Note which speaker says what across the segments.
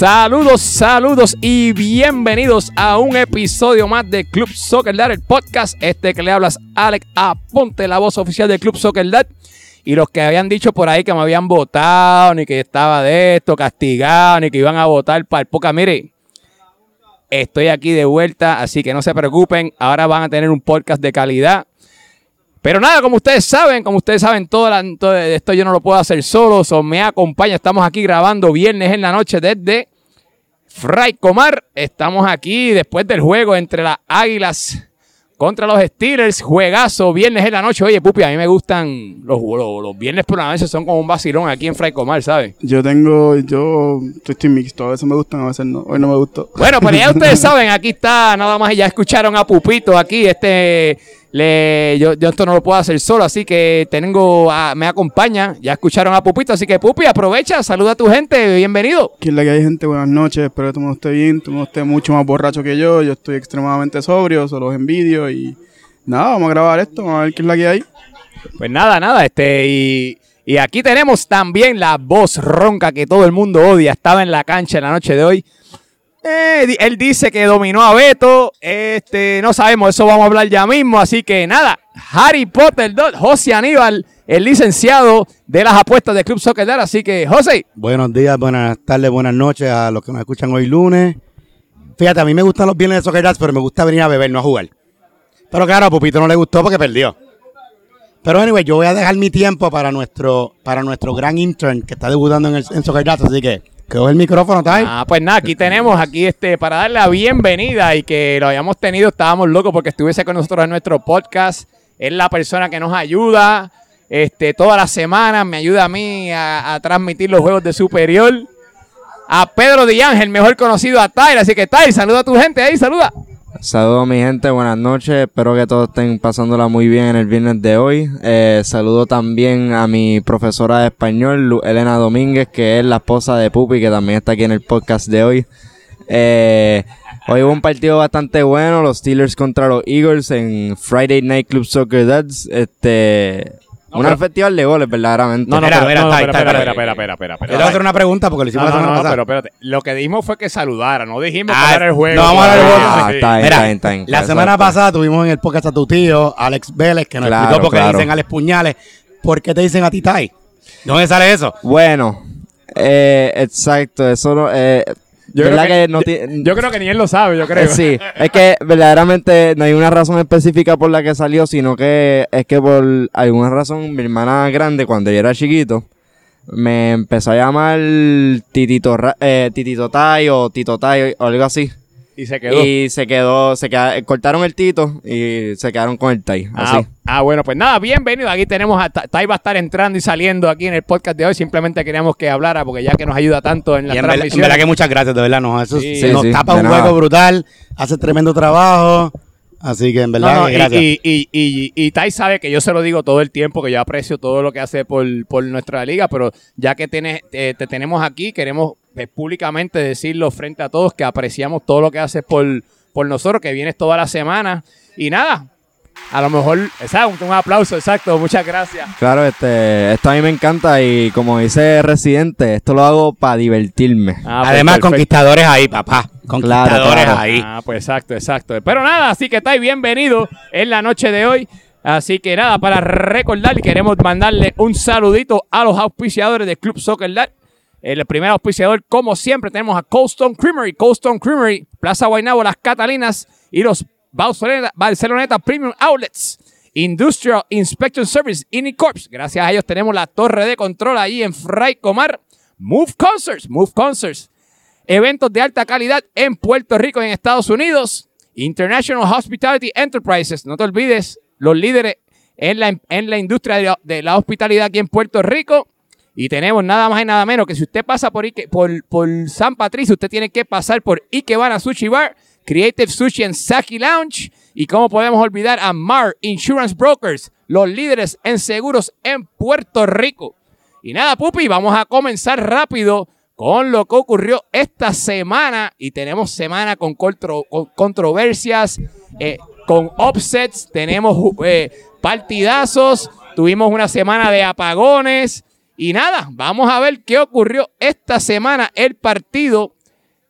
Speaker 1: Saludos, saludos y bienvenidos a un episodio más de Club Soccer Dad, el podcast. Este que le hablas, Alex Aponte, la voz oficial de Club Soccer Dad. Y los que habían dicho por ahí que me habían votado, ni que estaba de esto, castigado, ni que iban a votar para el poca. Mire, estoy aquí de vuelta, así que no se preocupen. Ahora van a tener un podcast de calidad. Pero nada, como ustedes saben, como ustedes saben, todo, la- todo esto yo no lo puedo hacer solo. So, me acompaña, estamos aquí grabando viernes en la noche desde Fray Comar. Estamos aquí después del juego entre las Águilas contra los Steelers. Juegazo, viernes en la noche. Oye, Pupi, a mí me gustan los, los, los viernes por la noche, son como un vacilón aquí en Fray Comar, ¿sabes?
Speaker 2: Yo tengo, yo estoy mixto, a veces me gustan, a veces no. Hoy no me gustó.
Speaker 1: Bueno, pero ya ustedes saben, aquí está nada más, ya escucharon a Pupito aquí, este, le, yo, yo esto no lo puedo hacer solo, así que tengo, a- me acompaña, ya escucharon a Pupito, así que Pupi, aprovecha, saluda a tu gente, bienvenido.
Speaker 2: Es la que hay gente, buenas noches, espero que todo mundo esté bien, todo mundo esté mucho más borracho que yo, yo estoy extremadamente sobrio, solo los envidio y nada, vamos a grabar esto, vamos a ver qué es la que hay.
Speaker 1: Pues nada, nada, este, y, y aquí tenemos también la voz ronca que todo el mundo odia, estaba en la cancha en la noche de hoy. Eh, él dice que dominó a Beto, este, no sabemos, eso vamos a hablar ya mismo, así que nada, Harry Potter 2, José Aníbal, el licenciado de las apuestas de Club Soccer Dad, así que José,
Speaker 3: Buenos días, buenas tardes, buenas noches a los que nos escuchan hoy lunes. Fíjate, a mí me gustan los viernes de Soccer Dads, pero me gusta venir a beber, no a jugar. Pero claro, a Pupito no le gustó porque perdió. Pero anyway, yo voy a dejar mi tiempo para nuestro, para nuestro gran intern que está debutando en, el, Soccer Dads, así que coge el micrófono, ¿tá?
Speaker 1: Ah, pues nada, aquí tenemos, aquí este, para darle la bienvenida y que lo hayamos tenido, estábamos locos porque estuviese con nosotros en nuestro podcast. Es la persona que nos ayuda, este, todas las semanas me ayuda a mí a, a transmitir los juegos de superior. A Pedro Di Ángel, mejor conocido a Tyler, así que Tyler, saluda a tu gente ahí, saluda.
Speaker 4: Saludos mi gente, buenas noches, espero que todos estén pasándola muy bien en el viernes de hoy. Eh, saludo también a mi profesora de español, Elena Domínguez, que es la esposa de Pupi, que también está aquí en el podcast de hoy. Eh, hoy hubo un partido bastante bueno, los Steelers contra los Eagles en Friday Night Club Soccer Dads. Este,
Speaker 1: No,
Speaker 4: un
Speaker 1: pero-
Speaker 4: festival de goles, verdaderamente.
Speaker 1: No, no,
Speaker 3: Espera,
Speaker 1: pero,
Speaker 3: espera,
Speaker 1: no, no, espera, espera,
Speaker 3: espera.
Speaker 1: espera, espera, espera,
Speaker 3: Yo le voy a hacer una pregunta porque lo hicimos
Speaker 1: No,
Speaker 3: la
Speaker 1: no,
Speaker 3: semana
Speaker 1: no,
Speaker 3: pasada.
Speaker 1: pero espérate. Lo que dijimos fue que saludara, no dijimos
Speaker 3: Ah,
Speaker 1: que hablar el juego.
Speaker 3: no vamos a hablar del juego.
Speaker 4: Ah,
Speaker 1: Sí.
Speaker 4: está bien,
Speaker 3: Mira,
Speaker 4: está bien, está bien.
Speaker 3: la semana pasada tuvimos en el podcast a tu tío, Alex Vélez, que nos
Speaker 4: Claro,
Speaker 3: explicó por qué
Speaker 4: claro.
Speaker 3: dicen Alex Puñales. ¿Por qué te dicen a ti, Tai? ¿Dónde sale eso?
Speaker 4: Bueno, eh, exacto, eso no... Eh,
Speaker 1: Yo
Speaker 4: ¿verdad
Speaker 1: creo que-
Speaker 4: que no
Speaker 1: yo-
Speaker 4: ti-
Speaker 1: Yo creo que ni él lo sabe, yo creo.
Speaker 4: Eh, sí, es que verdaderamente no hay una razón específica por la que salió, sino que es que por alguna razón mi hermana grande, cuando yo era chiquito, me empezó a llamar Titito, eh, Titito Tai o Tito Tai o algo así.
Speaker 1: Y se quedó.
Speaker 4: Y se quedó, se queda- cortaron el Tito y se quedaron con el Tai.
Speaker 1: Ah, ah, bueno, pues nada, bienvenido. Aquí tenemos a Ta- Tai va a estar entrando y saliendo aquí en el podcast de hoy. Simplemente queríamos que hablara porque ya que nos ayuda tanto en la
Speaker 3: Y en, verdad, en
Speaker 1: transmisión.
Speaker 3: verdad que muchas gracias, de verdad. Nos, eso
Speaker 1: Sí.
Speaker 3: se
Speaker 4: Sí,
Speaker 3: nos
Speaker 4: sí,
Speaker 3: tapa un
Speaker 4: nada.
Speaker 3: hueco brutal, hace tremendo trabajo. Así que en verdad,
Speaker 1: No, no,
Speaker 3: que
Speaker 1: y,
Speaker 3: gracias.
Speaker 1: y, y, y, y Tai sabe que yo se lo digo todo el tiempo, que yo aprecio todo lo que hace por, por nuestra liga, pero ya que tienes, eh, te tenemos aquí, queremos eh, públicamente decirlo frente a todos que apreciamos todo lo que haces por, por nosotros, que vienes toda la semana. Y nada, a lo mejor, exacto, un aplauso, exacto, muchas gracias.
Speaker 4: Claro, este, esto a mí me encanta y como dice Residente, esto lo hago para divertirme.
Speaker 1: Ah, pues
Speaker 3: Además,
Speaker 1: perfecto.
Speaker 3: conquistadores ahí, papá. Conquistadores
Speaker 4: claro.
Speaker 3: ahí.
Speaker 1: Ah, pues exacto, exacto. Pero nada, así que estáis bienvenidos en la noche de hoy. Así que nada, para recordar y queremos mandarle un saludito a los auspiciadores del Club Soccer Dad. El primer auspiciador, como siempre, tenemos a Cold Stone Creamery, Cold Stone Creamery, Plaza Guaynabo, Las Catalinas y los Barceloneta, Premium Outlets. Industrial Inspection Service, Inicorps. Gracias a ellos tenemos la torre de control ahí en Fray Comar. Move Concerts, Move Concerts. Eventos de alta calidad en Puerto Rico en Estados Unidos. International Hospitality Enterprises. No te olvides, los líderes en la, en la industria de la, de la hospitalidad aquí en Puerto Rico. Y tenemos nada más y nada menos que si usted pasa por, Ike- por, por San Patricio, usted tiene que pasar por Ikebana Sushi Bar, Creative Sushi and Saki Lounge. Y cómo podemos olvidar a Mar Insurance Brokers, los líderes en seguros en Puerto Rico. Y nada, Pupi, vamos a comenzar rápido con lo que ocurrió esta semana. Y tenemos semana con, contro- con controversias, eh, con offsets, tenemos eh, partidazos, tuvimos una semana de apagones. Y nada, vamos a ver qué ocurrió esta semana. El partido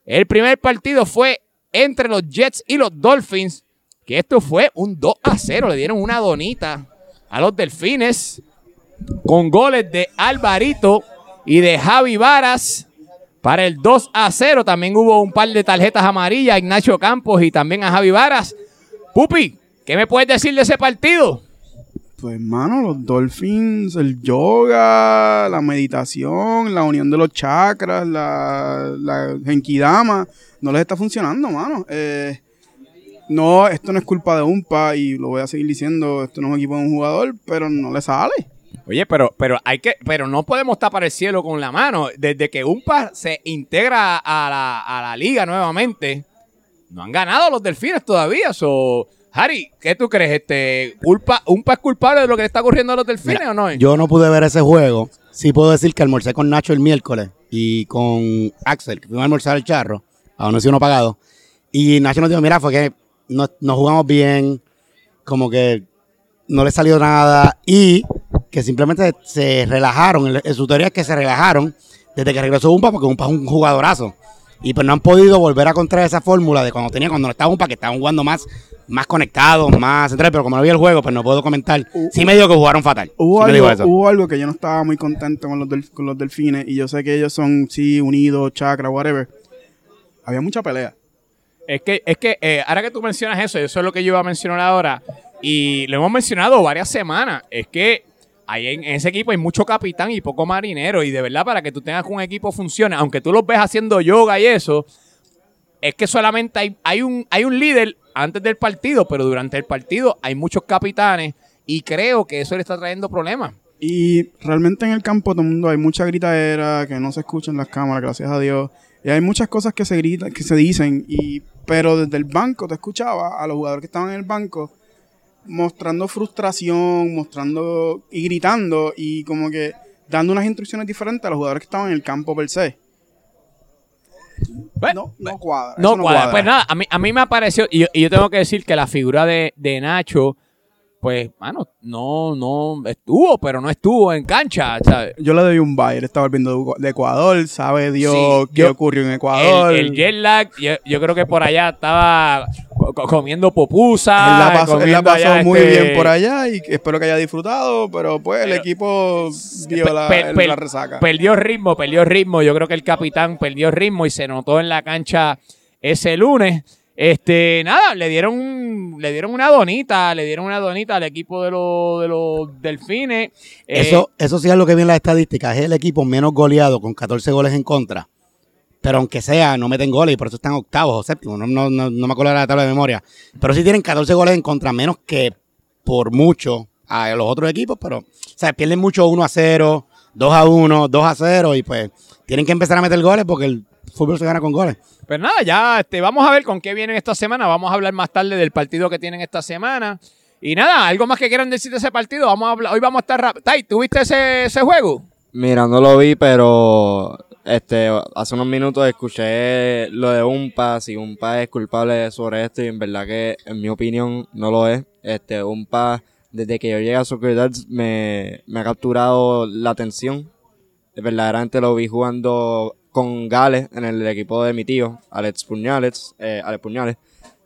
Speaker 1: El primer partido fue entre los Jets y los Dolphins, que esto fue un 2 a 0. Le dieron una donita a los Delfines con goles de Alvarito y de Javi Varas. Para el 2 a 0 también hubo un par de tarjetas amarillas a Ignacio Campos y también a Javi Varas. Pupi, ¿qué me puedes decir de ese partido?
Speaker 2: Pues, mano, los dolphins, el yoga, la meditación, la unión de los chakras, la, la genkidama, no les está funcionando, mano. Eh, no, esto no es culpa de Umpa y lo voy a seguir diciendo, esto no es un equipo de un jugador, pero no le sale.
Speaker 1: Oye, pero, pero hay que, pero no podemos tapar el cielo con la mano. Desde que Umpa se integra a la, a la liga nuevamente, no han ganado los delfines todavía. So, Harry, ¿qué tú crees? Este, Umpa, ¿Umpa es culpable de lo que le está ocurriendo a los delfines
Speaker 3: Mira,
Speaker 1: o no?
Speaker 3: Yo no pude ver ese juego. Sí puedo decir que almorcé con Nacho el miércoles y con Axel, que fuimos a almorzar el charro, a donde sí uno pagado. Y Nacho nos dijo, mira, fue que no, no jugamos bien, como que no le salió nada y que simplemente se relajaron. En su teoría es que se relajaron desde que regresó Umpa, porque Umpa es un jugadorazo. Y pues no han podido volver a encontrar esa fórmula de cuando tenía, cuando no estaba Umpa, que estaban jugando más, más conectados, más centrales, pero como no vi el juego, pues no puedo comentar. Sí me digo que jugaron fatal.
Speaker 2: Hubo,
Speaker 3: Sí
Speaker 2: algo,
Speaker 3: eso.
Speaker 2: hubo algo que yo no estaba muy contento con los, del- con los delfines y yo sé que ellos son, sí, unidos, chakra, whatever. Había mucha pelea.
Speaker 1: Es que, es que eh, ahora que tú mencionas eso, eso es lo que yo iba a mencionar ahora, y lo hemos mencionado varias semanas, es que ahí en, en ese equipo hay mucho capitán y poco marinero, y de verdad para que tú tengas que un equipo funcione, aunque tú los ves haciendo yoga y eso, es que solamente hay, un, hay un líder antes del partido, pero durante el partido hay muchos capitanes, y creo que eso le está trayendo problemas.
Speaker 2: Y realmente en el campo todo el mundo hay mucha gritadera, que no se escuchan las cámaras, gracias a Dios. Y hay muchas cosas que se gritan, que se dicen, y pero desde el banco te escuchaba a los jugadores que estaban en el banco mostrando frustración, mostrando y gritando y como que dando unas instrucciones diferentes a los jugadores que estaban en el campo per se.
Speaker 1: Bueno,
Speaker 2: No, no cuadra.
Speaker 1: No, cuadra. Pues nada, a mí, a mí me pareció, y yo, y yo tengo que decir que la figura de, de Nacho, pues, mano, no, no estuvo, pero no estuvo en cancha, ¿sabes?
Speaker 2: Yo le doy un. Él estaba volviendo de Ecuador, sabe Dios
Speaker 1: Sí,
Speaker 2: qué
Speaker 1: yo-
Speaker 2: ocurrió en Ecuador.
Speaker 1: El, el jet lag, yo, yo creo que por allá estaba comiendo pupusa.
Speaker 2: Él la pasó, él la pasó muy
Speaker 1: este,
Speaker 2: bien por allá y espero que haya disfrutado, pero pues el equipo
Speaker 1: pe-
Speaker 2: la, resaca.
Speaker 1: Perdió ritmo, perdió ritmo. Yo creo que el capitán perdió ritmo y se notó en la cancha ese lunes. Este, nada, le dieron, le dieron una donita, le dieron una donita al equipo de los, de los delfines. Eh,
Speaker 3: Eso, eso sí es lo que viene en las estadísticas. Es el equipo menos goleado con 14 goles en contra. Pero aunque sea, no meten goles y por eso están octavos o séptimos. No, no, no, no me acuerdo de la tabla de memoria. Pero sí tienen 14 goles en contra, menos que por mucho a los otros equipos. Pero, o sea, pierden mucho 1 a 0, 2 a 1, 2 a 0 y pues tienen que empezar a meter goles porque el fútbol se gana con goles.
Speaker 1: Pues nada, ya este, vamos a ver con qué vienen esta semana. Vamos a hablar más tarde del partido que tienen esta semana. Y nada, algo más que quieran decir de ese partido. Vamos a hablar, hoy vamos a estar rápido. Tai, ¿tuviste ese, ese juego?
Speaker 4: Mira, no lo vi, pero este hace unos minutos escuché lo de Umpa, si Umpa es culpable sobre esto y en verdad que en mi opinión no lo es. Este Umpa desde que yo llegué a Soccer me, me ha capturado la atención. Verdaderamente lo vi jugando con Gales en el equipo de mi tío, Alex Puñales, eh, Alex Puñales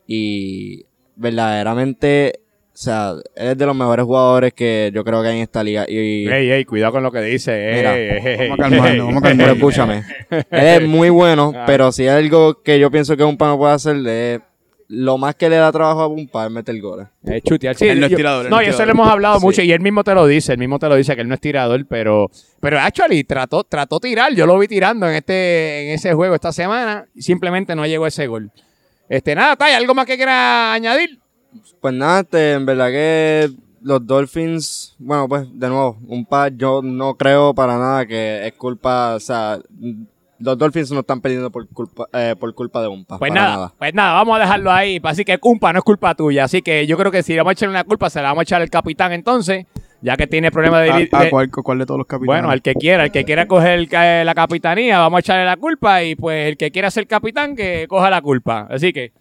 Speaker 4: y verdaderamente o sea, él es de los mejores jugadores que yo creo que hay en esta liga. Y,
Speaker 1: Ey, ey, cuidado con lo que dice. Ey.
Speaker 2: Vamos a calmarnos, vamos a calmarnos.
Speaker 4: escúchame, él es muy bueno,
Speaker 1: Ah.
Speaker 4: pero si hay algo que yo pienso que un no puede hacer, es lo más que le da trabajo a un es meter goles.
Speaker 1: Eh, chutear, sí,
Speaker 2: Él no es
Speaker 1: yo-
Speaker 2: tirador, él
Speaker 1: No,
Speaker 2: no
Speaker 1: y
Speaker 2: es
Speaker 1: eso le
Speaker 2: tirador.
Speaker 1: hemos hablado
Speaker 4: Sí.
Speaker 1: mucho y él mismo te lo dice, él mismo te lo dice que él no es tirador, pero pero actually trató trató tirar, yo lo vi tirando en este en ese juego esta semana y simplemente no llegó ese gol. Este nada, Tai, algo más que quiera añadir?
Speaker 4: Pues nada, este, en verdad que los Dolphins, bueno, pues de nuevo, un par, yo no creo para nada que es culpa, o sea, los Dolphins no están perdiendo por culpa, eh, por culpa de un par.
Speaker 1: Pues nada, pues nada, vamos a dejarlo ahí. Así que culpa no es culpa tuya. Así que yo creo que si le vamos a echar una culpa, se la vamos a echar al capitán entonces, ya que tiene problemas de...
Speaker 2: ¿A,
Speaker 1: de-
Speaker 2: a cuál, cuál de todos los capitanes?
Speaker 1: Bueno, al que quiera, el que quiera coger el ca- la capitanía, vamos a echarle la culpa y pues el que quiera ser capitán, que coja la culpa. Así que,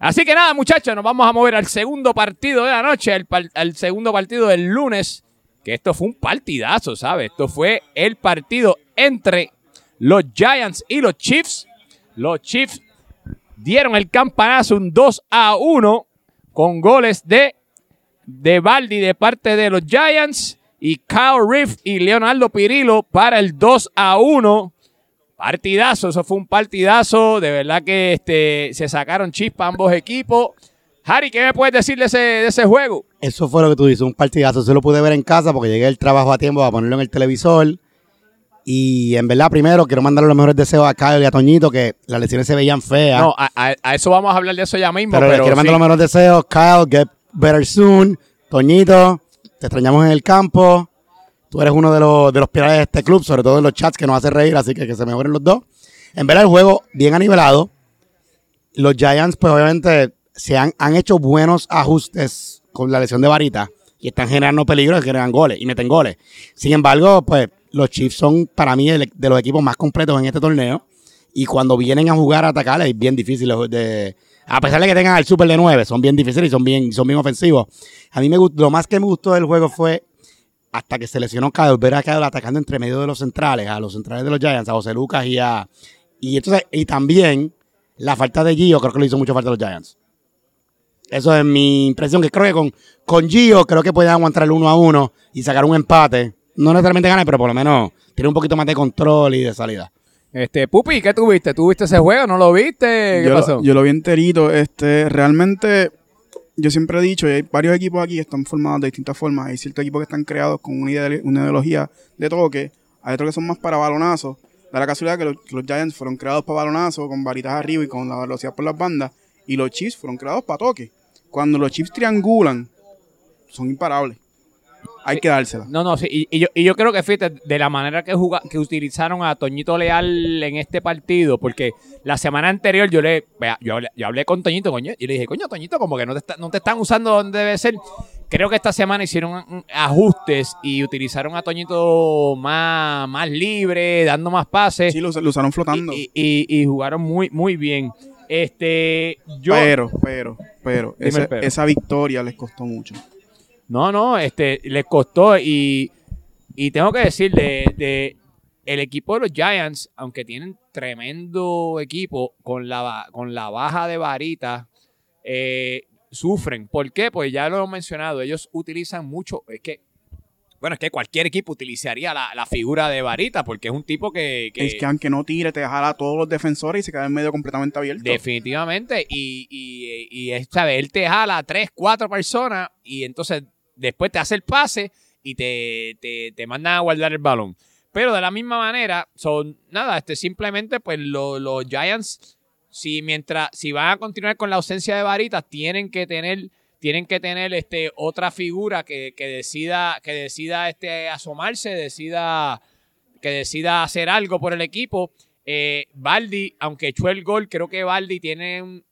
Speaker 1: así que nada, muchachos, nos vamos a mover al segundo partido de la noche, al, segundo partido del lunes, que esto fue un partidazo, ¿sabes? Esto fue el partido entre los Giants y los Chiefs. Los Chiefs dieron el campanazo un 2 a 1 con goles de, de Baldi de parte de los Giants y Kyle Riff y Leonardo Pirillo para el 2 a 1. Partidazo, eso fue un partidazo. De verdad que este, se sacaron chispas ambos equipos. Harry, ¿qué me puedes decir de ese, de ese juego?
Speaker 3: Eso fue lo que tú dices, un partidazo. Se lo pude ver en casa porque llegué del trabajo a tiempo para ponerlo en el televisor. Y en verdad, primero quiero mandarle los mejores deseos a Kyle y a Toñito, que las lesiones se veían feas.
Speaker 1: No, a, a- a eso vamos a hablar de eso ya mismo.
Speaker 3: pero, quiero mandar
Speaker 1: sí.
Speaker 3: los mejores deseos. Kyle, get better soon. Toñito, te extrañamos en el campo. Tú eres uno de los, de los pilares de este club, sobre todo en los chats que nos hace reír, así que que se mejoren los dos. En verdad, el juego bien anivelado. Los Giants, pues obviamente, se han, han hecho buenos ajustes con la lesión de varita y están generando peligro y generan goles y meten goles. Sin embargo, pues los Chiefs son para mí de los equipos más completos en este torneo y cuando vienen a jugar a atacar es bien difícil de a pesar de que tengan el super de 9, son bien difíciles y son bien son bien ofensivos. A mí me gustó, lo más que me gustó del juego fue hasta que se lesionó Kyle, ver a Kyle atacando entre medio de los centrales, a los centrales de los Giants, a José Lucas y a y entonces y también la falta de Gio creo que le hizo mucho falta a los Giants. Eso es mi impresión, que creo que con, con Gio creo que pueden aguantar el uno a uno y sacar un empate. No necesariamente ganar, pero por lo menos tiene un poquito más de control y de salida.
Speaker 1: Este, Pupi, ¿qué tuviste? ¿Tú viste ese juego? ¿No lo viste? ¿Qué
Speaker 2: yo,
Speaker 1: pasó?
Speaker 2: Lo, yo lo vi enterito. Este, realmente, yo siempre he dicho, y hay varios equipos aquí que están formados de distintas formas. Hay ciertos equipos que están creados con una, una ideología de toque. Hay otros que son más para balonazos. Da la casualidad que los, que los Giants fueron creados para balonazos, con varitas arriba y con la velocidad por las bandas. Y los Chiefs fueron creados para toque. Cuando los Chiefs triangulan, son imparables. Hay que dársela.
Speaker 1: No, no, sí, y, y yo, y yo creo que fíjate, de la manera que, juga- que utilizaron a Toñito Leal en este partido, porque la semana anterior yo le yo hablé, yo hablé con Toñito, coño, y le dije, coño, Toñito, como que no te, está- no te están usando donde debe ser. Creo que esta semana hicieron ajustes y utilizaron a Toñito más, más libre, dando más pases.
Speaker 2: Sí, lo, lo usaron flotando.
Speaker 1: y, y- jugaron muy, muy bien. Este, yo.
Speaker 2: pero, pero, pero,
Speaker 1: el pero.
Speaker 2: esa victoria les costó mucho.
Speaker 1: No, no, este, les costó y, y tengo que decir, de, de el equipo de los Giants, aunque tienen tremendo equipo, con la, con la baja de varita, eh, sufren. ¿Por qué? Pues ya lo hemos mencionado, ellos utilizan mucho, es que, bueno, es que cualquier equipo utilizaría la, la figura de varita, porque es un tipo que... que-
Speaker 2: Es que aunque no tire, te jala a todos los defensores y se queda en medio completamente abierto.
Speaker 1: Definitivamente. Y, y, y es, ¿sabes? Él te jala a tres, cuatro personas y entonces después te hace el pase y te, te, te mandan a guardar el balón. Pero de la misma manera, son nada, este simplemente pues lo- los Giants, si mientras, si van a continuar con la ausencia de varitas, tienen que tener, tienen que tener este otra figura que, que decida, que decida este asomarse, decida, que decida hacer algo por el equipo. Eh, Baldi, aunque echó el gol, creo que Baldi tiene un.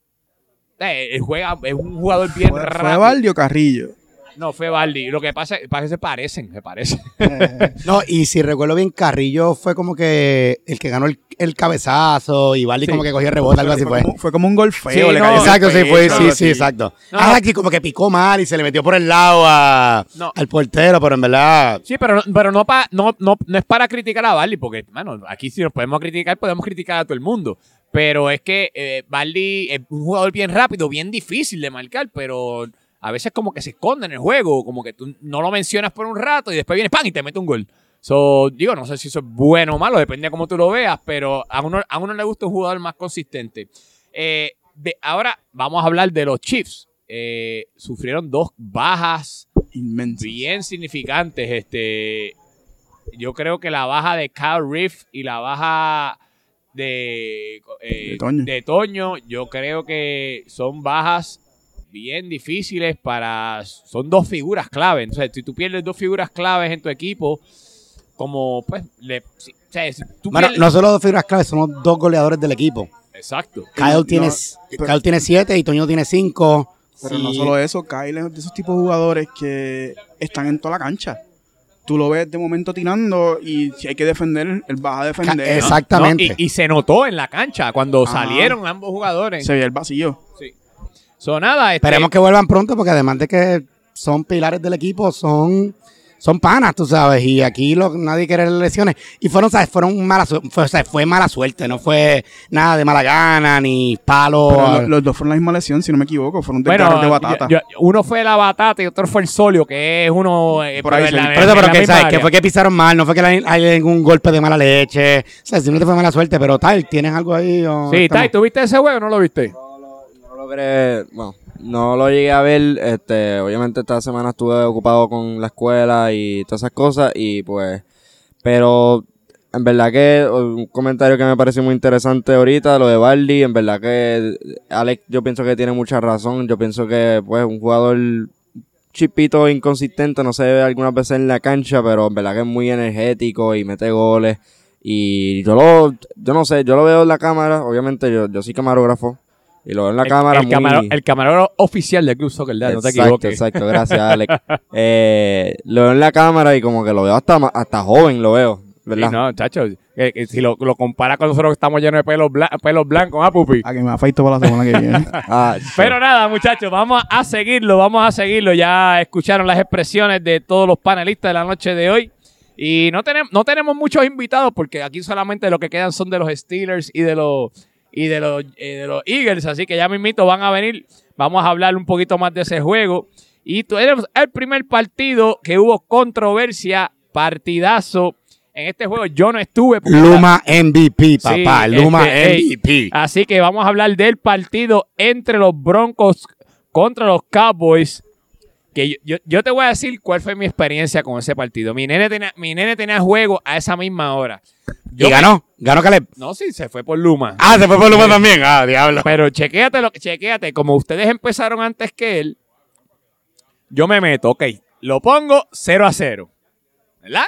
Speaker 1: eh, juega, es un jugador bien
Speaker 2: ¿Fue, fue
Speaker 1: rápido.
Speaker 2: Valdi o Carrillo?
Speaker 1: No, fue Baldi. Lo que pasa es que se parecen, se parecen.
Speaker 3: No, y si recuerdo bien, Carrillo fue como que el que ganó el, el cabezazo y Valdi
Speaker 1: Sí.
Speaker 3: como que cogió rebote, algo así fue.
Speaker 2: Como, fue como un gol feo.
Speaker 1: Sí,
Speaker 2: le
Speaker 1: no,
Speaker 2: cayó en el
Speaker 3: Exacto, sí, fue, sí, sí, exacto.
Speaker 1: No.
Speaker 3: Ah, aquí como que picó mal y se le metió por el lado a,
Speaker 1: No.
Speaker 3: al portero, pero en verdad,
Speaker 1: Sí, pero, no- pero no, pa- no, no, no es para criticar a Baldi, porque, bueno, aquí si nos podemos criticar, podemos criticar a todo el mundo. Pero es que eh, Baldi es un jugador bien rápido, bien difícil de marcar, pero a veces como que se esconde en el juego, como que tú no lo mencionas por un rato y después viene ¡pam! y te mete un gol. So, digo, no sé si eso es bueno o malo, depende de cómo tú lo veas, pero a uno, a uno le gusta un jugador más consistente. Eh, de- ahora vamos a hablar de los Chiefs. Eh, sufrieron dos bajas
Speaker 2: Inmenso.
Speaker 1: bien significantes. Este, yo creo que la baja de Kyle Riff y la baja de, eh,
Speaker 2: De Toño.
Speaker 1: de Toño, yo creo que son bajas bien difíciles para... Son dos figuras clave. Entonces, si tú pierdes dos figuras claves en tu equipo, como pues... Le, si- o sea, si tú
Speaker 3: bueno,
Speaker 1: pierdes-
Speaker 3: no solo dos figuras claves, somos dos goleadores del equipo.
Speaker 1: Exacto.
Speaker 3: Kyle,
Speaker 2: No,
Speaker 3: tiene,
Speaker 2: pero-
Speaker 3: Kyle tiene siete y Toño tiene cinco.
Speaker 2: Pero
Speaker 3: Sí.
Speaker 2: no solo eso, Kyle es de esos tipos de jugadores que están en toda la cancha. Tú lo ves de momento tirando y si hay que defender, él va a defender.
Speaker 3: Ca- Exactamente.
Speaker 1: No, y, y se notó en la cancha cuando
Speaker 2: Ajá.
Speaker 1: salieron ambos jugadores.
Speaker 2: Se ve el vacío.
Speaker 1: Sí. So, nada, este,
Speaker 3: Esperemos que vuelvan pronto porque además de que son pilares del equipo, son son panas, tú sabes, y aquí lo, nadie quiere lesiones. Y fueron, ¿sabes? Fueron mala fue, o sea, fue mala suerte, no fue nada de mala gana, ni palo.
Speaker 2: Pero lo- los dos fueron la misma lesión, si no me equivoco. Fueron de
Speaker 1: Bueno,
Speaker 2: de batata.
Speaker 1: yo- yo- uno fue la batata y otro fue el solio, que es uno eh,
Speaker 2: Por ahí
Speaker 1: en
Speaker 2: sí.
Speaker 1: la-
Speaker 3: Pero, pero
Speaker 1: la
Speaker 3: que, ¿sabes? que fue que pisaron mal, no fue que hay ningún golpe de mala leche. O sea, simplemente fue mala suerte, pero tal, ¿tienes algo ahí? o
Speaker 1: Sí,
Speaker 3: estamos-
Speaker 1: Tai, ¿tú viste ese juego o no lo viste?
Speaker 4: Bueno, no lo llegué a ver, este, obviamente esta semana estuve ocupado con la escuela y todas esas cosas y pues, pero en verdad que un comentario que me pareció muy interesante ahorita, lo de Bardi, en verdad que Alex yo pienso que tiene mucha razón, yo pienso que pues un jugador chipito inconsistente, no se ve algunas veces en la cancha, pero en verdad que es muy energético y mete goles. Y yo lo, yo no sé, yo lo veo en la cámara, obviamente yo, yo soy camarógrafo, y lo veo en la
Speaker 1: El-
Speaker 4: cámara
Speaker 1: el,
Speaker 4: muy...
Speaker 1: camaro- el camarógrafo oficial del Club Soccer Dad, no te
Speaker 4: Exacto,
Speaker 1: equivoques.
Speaker 4: exacto, gracias Alex. Eh, lo veo en la cámara y como que lo veo hasta, hasta joven, lo veo, ¿verdad?
Speaker 1: Sí, no, chacho, que- que si lo, lo compara con nosotros que estamos llenos de pelos, bla- pelos blancos, ¿ah, pupi?
Speaker 2: A que me afeito para la semana que viene.
Speaker 4: Ah.
Speaker 1: Pero nada, muchachos, vamos a seguirlo, vamos a seguirlo. Ya escucharon las expresiones de todos los panelistas de la noche de hoy. Y no tenemos, no tenemos muchos invitados porque aquí solamente lo que quedan son de los Steelers y de los y de los, eh, de los Eagles. Así que ya mismito van a venir. Vamos a hablar un poquito más de ese juego. Y tenemos el primer partido que hubo controversia, partidazo. En este juego yo no estuve.
Speaker 3: Luma MVP, papá,
Speaker 1: Sí,
Speaker 3: Luma
Speaker 1: este,
Speaker 3: MVP.
Speaker 1: Así que vamos a hablar del partido entre los Broncos contra los Cowboys. Que yo, yo- yo te voy a decir cuál fue mi experiencia con ese partido. Mi nene tenía, mi nene tenía juego a esa misma hora. Yo
Speaker 3: y ganó, ganó Caleb.
Speaker 1: No, sí, se fue por Luma.
Speaker 3: Ah, se fue por Luma también. Ah, diablo.
Speaker 1: Pero chequéate, lo, chequéate, como ustedes empezaron antes que él, yo me meto, ok, lo pongo 0 a 0, ¿verdad?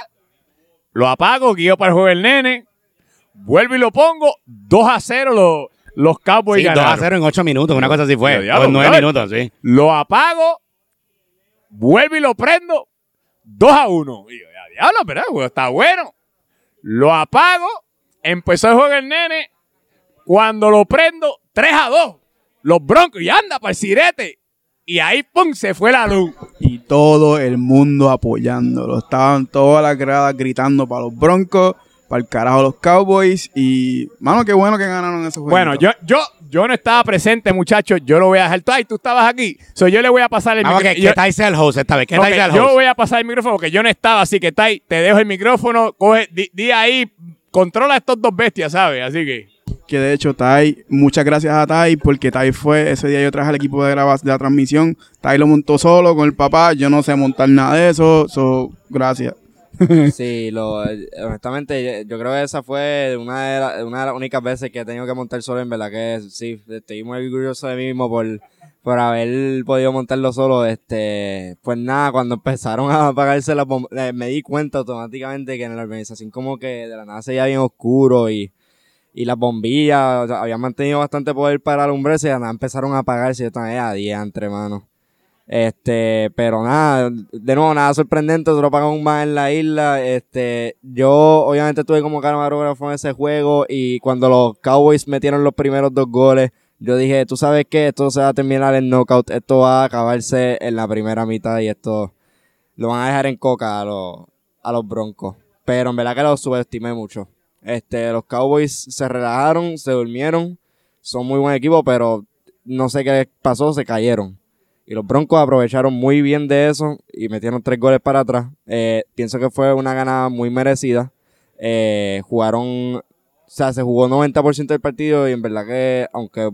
Speaker 1: Lo apago, guío para el juego del nene, vuelvo y lo pongo 2 a 0 los, los Cowboys
Speaker 3: Sí, 2
Speaker 1: ganaron.
Speaker 3: a 0 en 8 minutos, una cosa así fue.
Speaker 1: Diablo,
Speaker 3: O en 9
Speaker 1: brother.
Speaker 3: minutos, sí.
Speaker 1: Lo apago, vuelvo y lo prendo 2 a 1. Y yo, ya, diablo, pero el juego está bueno. Lo apago, empezó el juego del nene, cuando lo prendo 3 a 2. Los Broncos, y anda para el sirete. Y ahí, pum, se fue la luz.
Speaker 2: y todo el mundo apoyándolo. Estaban todas las gradas gritando para los Broncos, para el carajo los Cowboys. Y, mano, qué bueno que ganaron esos juegos.
Speaker 1: Bueno, yo, yo, yo no estaba presente, muchachos. Yo lo voy a dejar. Ay, tú estabas aquí. So, yo le voy a pasar el
Speaker 3: que,
Speaker 1: micrófono.
Speaker 3: que sea el host esta vez. Que el
Speaker 1: yo
Speaker 3: host.
Speaker 1: voy a pasar el micrófono porque yo no estaba, así que Tai, te dejo el micrófono, coge, di, di ahí, controla a estos dos bestias, ¿sabes? Así que.
Speaker 2: Que de hecho, Tai, muchas gracias a Tai, porque Tai fue, ese día yo traje al equipo de, grabas, de la transmisión. Tai lo montó solo con el papá. Yo no sé montar nada de eso. So, gracias.
Speaker 4: Sí, lo, eh, honestamente, yo creo que esa fue una de, una de las únicas veces que he tenido que montar solo. En verdad que sí, estoy muy orgulloso de mí mismo por, por haber podido montarlo solo. Este, pues nada, cuando empezaron a apagarse las bom- eh, me di cuenta automáticamente que en la organización como que de la nada se veía bien oscuro y, y las bombillas o sea, habían mantenido bastante poder para alumbrarse y nada empezaron a apagarse. Yo estaba a día entre manos. Este, pero nada, de nuevo, nada sorprendente, otro apagón más en la isla. Este, yo obviamente estuve como camarógrafo en ese juego y cuando los Cowboys metieron los primeros dos goles, yo dije, tú sabes que esto se va a terminar en knockout, esto va a acabarse en la primera mitad y esto lo van a dejar en coca a los, a los Broncos. Pero en verdad que los subestimé mucho. Este, los Cowboys se relajaron, se durmieron, son muy buen equipo, pero no sé qué pasó, se cayeron. Y los Broncos aprovecharon muy bien de eso y metieron tres goles para atrás. Eh, pienso que fue una ganada muy merecida. Eh, jugaron, o sea, se jugó 90% del partido y en verdad que, aunque, o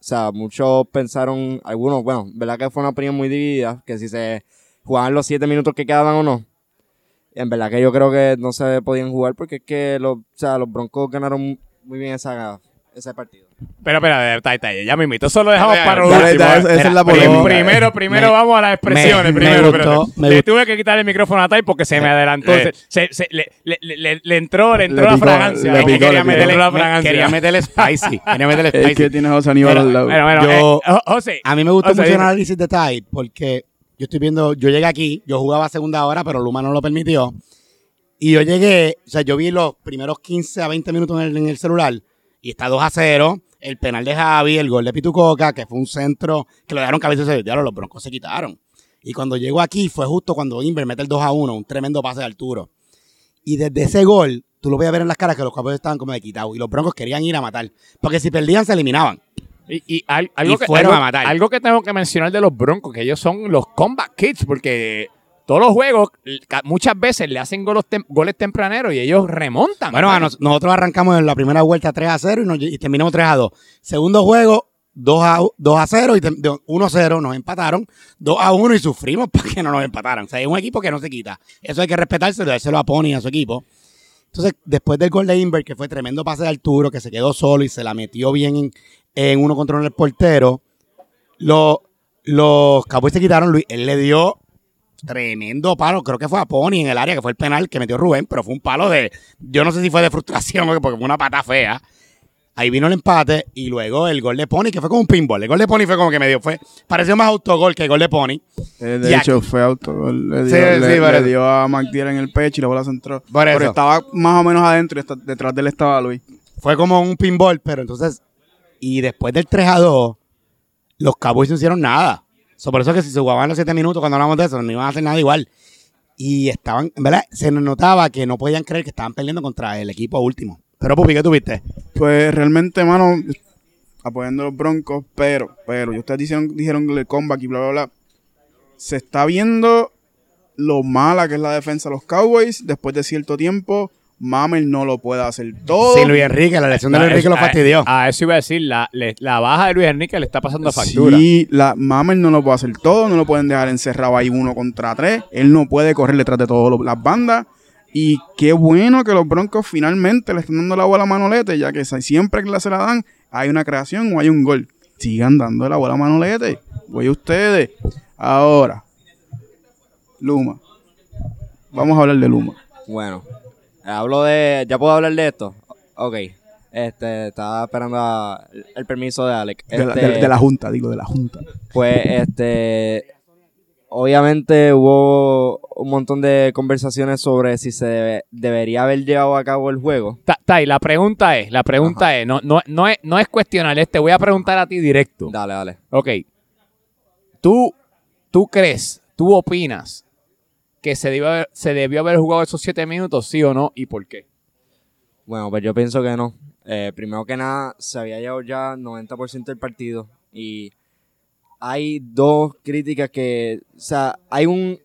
Speaker 4: sea, muchos pensaron, algunos, bueno, en verdad que fue una opinión muy dividida, que si se jugaban los siete minutos que quedaban o no. En verdad que yo creo que no se podían jugar porque es que los, o sea, los Broncos ganaron muy bien esa, ese partido.
Speaker 1: Pero, espera, ya me invito. Eso lo dejamos
Speaker 3: Ya,
Speaker 1: para
Speaker 3: ya,
Speaker 1: lo
Speaker 2: Ya,
Speaker 1: último.
Speaker 2: ya,
Speaker 1: ¿eh?
Speaker 2: esa, esa es la
Speaker 1: primero, primero
Speaker 3: Me-
Speaker 1: vamos a las expresiones.
Speaker 3: me
Speaker 1: primero,
Speaker 3: gustó,
Speaker 1: pero
Speaker 3: me
Speaker 1: le
Speaker 3: gustó.
Speaker 1: tuve que quitar el micrófono a Tai porque se me adelantó.
Speaker 3: Eh.
Speaker 1: Se, se- le, le- le- le entró, le entró
Speaker 2: Le
Speaker 1: la
Speaker 2: picó,
Speaker 1: fragancia.
Speaker 2: le
Speaker 1: Es que
Speaker 2: picó,
Speaker 1: quería meterle la fragancia.
Speaker 3: quería meterle spicy. Quería meterle
Speaker 2: Es
Speaker 3: spicy.
Speaker 2: que tienes a José Aníbal
Speaker 3: Pero-
Speaker 2: al lado.
Speaker 1: Bueno, bueno,
Speaker 3: Yo-
Speaker 1: eh, Jo- José.
Speaker 3: A mí me gustó
Speaker 1: José,
Speaker 3: mucho el análisis de Tai porque yo estoy viendo, yo llegué aquí, yo jugaba a segunda hora, pero Luma no lo permitió. Y yo llegué, o sea, yo vi los primeros 15 a 20 minutos en el, en el celular y está 2 a 0. El penal de Javi, el gol de Pitucoca, que fue un centro que lo dejaron cabeza diablo, los broncos se quitaron. Y cuando llegó aquí fue justo cuando Inver mete el 2 a 1, un tremendo pase de Arturo. Y desde ese gol, tú lo veías ver en las caras que los Cowboys estaban como de quitados. Y los Broncos querían ir a matar. Porque si perdían, se eliminaban.
Speaker 1: Y, y al- algo,
Speaker 3: Y
Speaker 1: que,
Speaker 3: fueron
Speaker 1: algo-
Speaker 3: a matar.
Speaker 1: algo que tengo que mencionar de los Broncos, que ellos son los combat kids, porque todos los juegos muchas veces le hacen goles, tem- goles tempraneros y ellos remontan.
Speaker 3: Bueno, a nos- nosotros arrancamos en la primera vuelta 3 a 0 y, nos- y terminamos 3 a 2. Segundo juego, 2 a, 2 a 0 y tem- de 1 a 0 nos empataron. 2 a 1 y sufrimos para que no nos empataran. O sea, es un equipo que no se quita. Eso hay que respetárselo, dárselo a Pony a su equipo. Entonces, después del gol de Inver, que fue tremendo pase de Arturo, que se quedó solo y se la metió bien en, en uno contra uno el portero, lo- los Cowboys se quitaron. Luis, él le dio tremendo palo, creo que fue a Pony en el área, que fue el penal que metió Rubén, pero fue un palo de, yo no sé si fue de frustración o porque fue una pata fea. Ahí vino el empate y luego el gol de Pony, que fue como un pinball. El gol de Pony fue como que medio, fue, pareció más autogol que el gol de Pony.
Speaker 2: Eh,
Speaker 3: Y
Speaker 2: de
Speaker 3: aquí-
Speaker 2: hecho, fue autogol. Le dio,
Speaker 3: Sí,
Speaker 2: le-
Speaker 3: sí,
Speaker 2: le dio a McDill en el pecho y la bola se entró.
Speaker 3: Por
Speaker 2: Pero
Speaker 3: eso.
Speaker 2: estaba más o menos adentro y está- detrás de él estaba Luis.
Speaker 3: Fue como un pinball, pero entonces, y después del 3 a 2, los Cowboys no hicieron nada. So, por eso que si se jugaban los 7 minutos cuando hablamos de eso, no iban a hacer nada igual. Y estaban, verdad, se notaba que no podían creer que estaban perdiendo contra el equipo último. Pero, Pupi, ¿qué tuviste?
Speaker 2: Pues realmente, mano, apoyando a los Broncos, pero, pero, y ustedes dijeron, dijeron el comeback y bla, bla, bla. Se está viendo lo mala que es la defensa de los Cowboys. Después de cierto tiempo, Mamel no lo puede hacer todo.
Speaker 3: Sí, Luis Enrique, la lesión de
Speaker 1: Ah,
Speaker 3: Luis Enrique
Speaker 1: eso-
Speaker 3: lo fastidió.
Speaker 1: A, a eso iba a decir, la, la baja de Luis Enrique le está pasando factura.
Speaker 2: Sí, la Mamel no lo puede hacer todo, no lo pueden dejar encerrado ahí uno contra tres. Él no puede correr detrás de todas las bandas. Y qué bueno que los Broncos finalmente le están dando la bola a Manolete, ya que siempre que la se la dan, hay una creación o hay un gol. Sigan dando la bola a Manolete. Voy a ustedes. Ahora, Luma. Vamos a hablar de Luma.
Speaker 4: Bueno, hablo de. ¿Ya puedo hablar de esto? Ok. Este, estaba esperando a- el permiso de Alex.
Speaker 2: De, la,
Speaker 4: Este,
Speaker 2: de- de la Junta, digo, de la Junta.
Speaker 4: Pues, este. Obviamente hubo un montón de conversaciones sobre si se debe- debería haber llevado a cabo el juego.
Speaker 1: Ta- Tai, la pregunta es, la pregunta es, no, no, no es, no es cuestionar, es, te voy a preguntar a ti directo.
Speaker 4: Dale, dale.
Speaker 1: Ok. ¿Tú, tú crees, tú opinas que se debió, haber, se debió haber jugado esos siete minutos, sí o no, y por qué?
Speaker 4: Bueno, pues yo pienso que no. Eh, primero que nada, se había llevado ya 90% del partido y hay dos críticas que, o sea, hay un,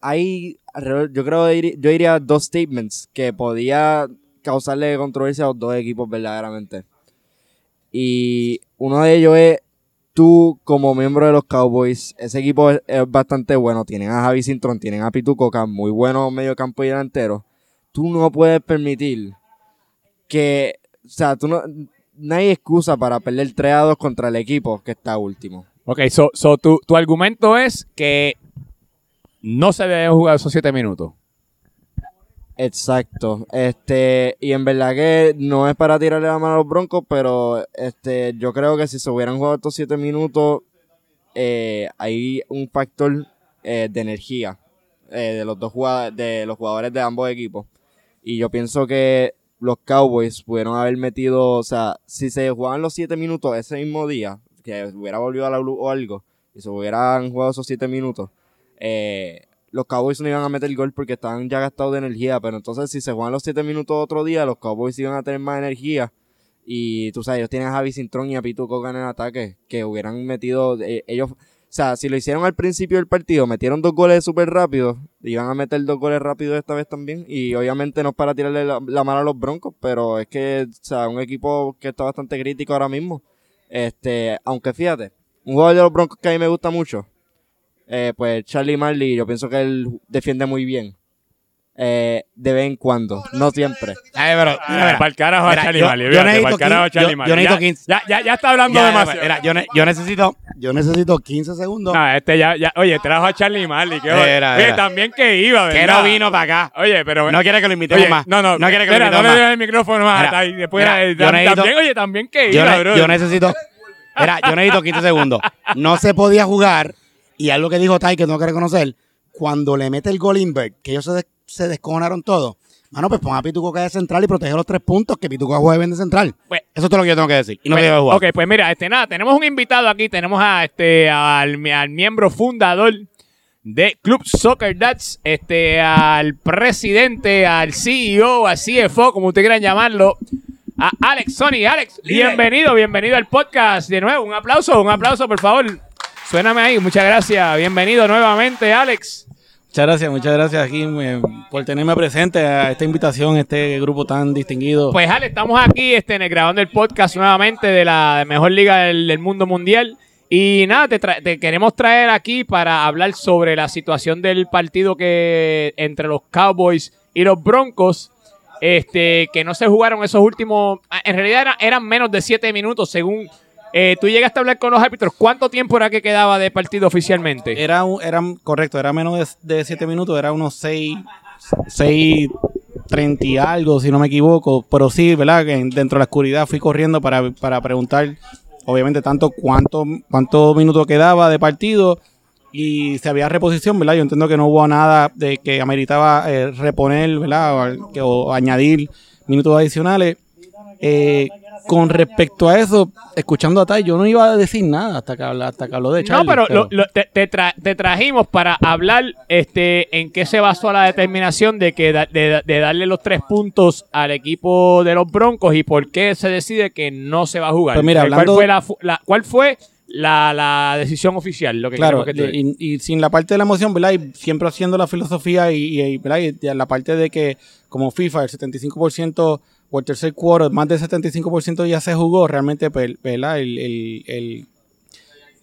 Speaker 4: hay yo creo, yo diría dos statements que podía causarle controversia a los dos equipos verdaderamente. Y uno de ellos es, tú como miembro de los Cowboys, ese equipo es, bastante bueno, tienen a Javi Sintron, tienen a Pitu Coca, muy buenos medio campo y delantero. Tú no puedes permitir que, o sea, tú no, no hay excusa para perder 3 a 2 contra el equipo que está último.
Speaker 1: Ok, so, so tu, tu argumento es que no se deben jugar esos siete minutos.
Speaker 4: Exacto. Este, y en verdad que no es para tirarle la mano a los Broncos, pero este, yo creo que si se hubieran jugado estos 7 minutos, eh, hay un factor eh, de energía eh, de los dos jugadores, de los jugadores de ambos equipos. Y yo pienso que los Cowboys pudieron haber metido, o sea, si se jugaban los 7 minutos ese mismo día, que hubiera volvido a la luz o algo, y se hubieran jugado esos 7 minutos, eh, los Cowboys no iban a meter gol porque estaban ya gastados de energía. Pero entonces, si se juegan los 7 minutos otro día, los Cowboys iban a tener más energía. Y tú sabes, ellos tienen a Javi Cintrón y a Pitu Coca en ataque, que hubieran metido. eh, ellos, o sea, si lo hicieron al principio del partido, metieron dos goles súper rápidos, iban a meter dos goles rápidos esta vez también. Y obviamente no es para tirarle la, la mano a los Broncos, pero es que, o sea, un equipo que está bastante crítico ahora mismo. Este, aunque fíjate, un jugador de los Broncos que a mí me gusta mucho, eh, pues Charlie Marley, yo pienso que él defiende muy bien. Eh, de vez en cuando, no siempre.
Speaker 3: Ay, pero, mira, mira.
Speaker 1: para el carajo a
Speaker 3: Mira,
Speaker 1: Charlie
Speaker 3: yo-
Speaker 1: Marley,
Speaker 3: yo
Speaker 1: fíjate,
Speaker 3: necesito
Speaker 1: pa'l carajo a
Speaker 3: quin-
Speaker 1: Charlie
Speaker 3: yo-
Speaker 1: Marley.
Speaker 3: yo necesito
Speaker 1: Ya-
Speaker 3: quince-
Speaker 1: Ya, ya, ya está hablando demasiado.
Speaker 3: mira, yo, ne- yo necesito, yo necesito 15 segundos.
Speaker 1: No, este ya, ya, oye, trajo a Charlie Marley. Que,
Speaker 3: Era,
Speaker 1: oye,
Speaker 3: era.
Speaker 1: también que iba,
Speaker 3: que
Speaker 1: ¿verdad?
Speaker 3: no vino para acá.
Speaker 1: Oye, pero...
Speaker 3: No quiere que lo invitemos
Speaker 1: Oye,
Speaker 3: más.
Speaker 1: No, no,
Speaker 3: no quiere que lo
Speaker 1: espera, no
Speaker 3: invitemos
Speaker 1: le
Speaker 3: más.
Speaker 1: des el micrófono más.
Speaker 3: Mira,
Speaker 1: ahí, después,
Speaker 3: mira,
Speaker 1: eh,
Speaker 3: yo necesito-
Speaker 1: también, oye, también que
Speaker 3: Yo,
Speaker 1: iba,
Speaker 3: ne-
Speaker 1: bro.
Speaker 3: yo necesito. Mira, yo necesito 15 segundos. No se podía jugar. Y algo que dijo Tai que tengo que reconocer. Cuando le mete el gol Invert, que ellos se, des- se descojonaron todos. Mano, pues pon a Pituco de central y protege los tres puntos que Pituco juegue bien de central.
Speaker 1: Pues-
Speaker 3: Eso es todo lo que yo tengo que decir. Y no
Speaker 1: Pues,
Speaker 3: debe jugar.
Speaker 1: ok, pues mira, este nada, tenemos un invitado aquí, tenemos a este al, mi- al miembro fundador de Club Soccer Dads, este, al presidente, al CEO, al CFO, como ustedes quieran llamarlo, a Alex Sony. Alex, bienvenido, bienvenido al podcast de nuevo. Un aplauso, un aplauso, por favor. Suéname ahí, muchas gracias. Bienvenido nuevamente, Alex.
Speaker 5: Muchas gracias, muchas gracias aquí eh, por tenerme presente a esta invitación, a este grupo tan distinguido.
Speaker 1: Pues Ale, estamos aquí este, grabando el podcast nuevamente de la mejor liga del, del mundo mundial. Y nada, te, tra- te queremos traer aquí para hablar sobre la situación del partido que entre los Cowboys y los Broncos, este, que no se jugaron esos últimos, en realidad era- eran menos de siete minutos según eh, tú llegaste a hablar con los árbitros. ¿Cuánto tiempo era que quedaba de partido oficialmente?
Speaker 5: Era, un- era correcto, era menos de, de siete minutos, era unos seis, seis, treinta y algo, si no me equivoco. Pero sí, ¿verdad? Dentro de la oscuridad fui corriendo para, para preguntar, obviamente, tanto cuánto, cuántos minutos quedaba de partido y si había reposición, ¿verdad? Yo entiendo que no hubo nada de que ameritaba eh, reponer, ¿verdad? O, que- añadir minutos adicionales. Eh, con respecto a eso, escuchando a Tai, yo no iba a decir nada hasta que, habla- hasta que habló de Charlie.
Speaker 1: no, pero, lo- lo- te, te tra- te trajimos para hablar este, en qué se basó la determinación de, que da- de, de darle los tres puntos al equipo de los Broncos y por qué se decide que no se va a jugar.
Speaker 5: Pues mira,
Speaker 1: Eh,
Speaker 5: hablando-
Speaker 1: ¿Cuál fue, la, la- cuál fue la, la decisión oficial? Lo que
Speaker 5: Claro,
Speaker 1: que
Speaker 5: y, y sin la parte de la emoción, ¿verdad? Y siempre haciendo la filosofía y, y- y la parte de que como FIFA el 75% o el tercer quarter, más del 75% ya se jugó, realmente pues, ¿verdad? El, el- el-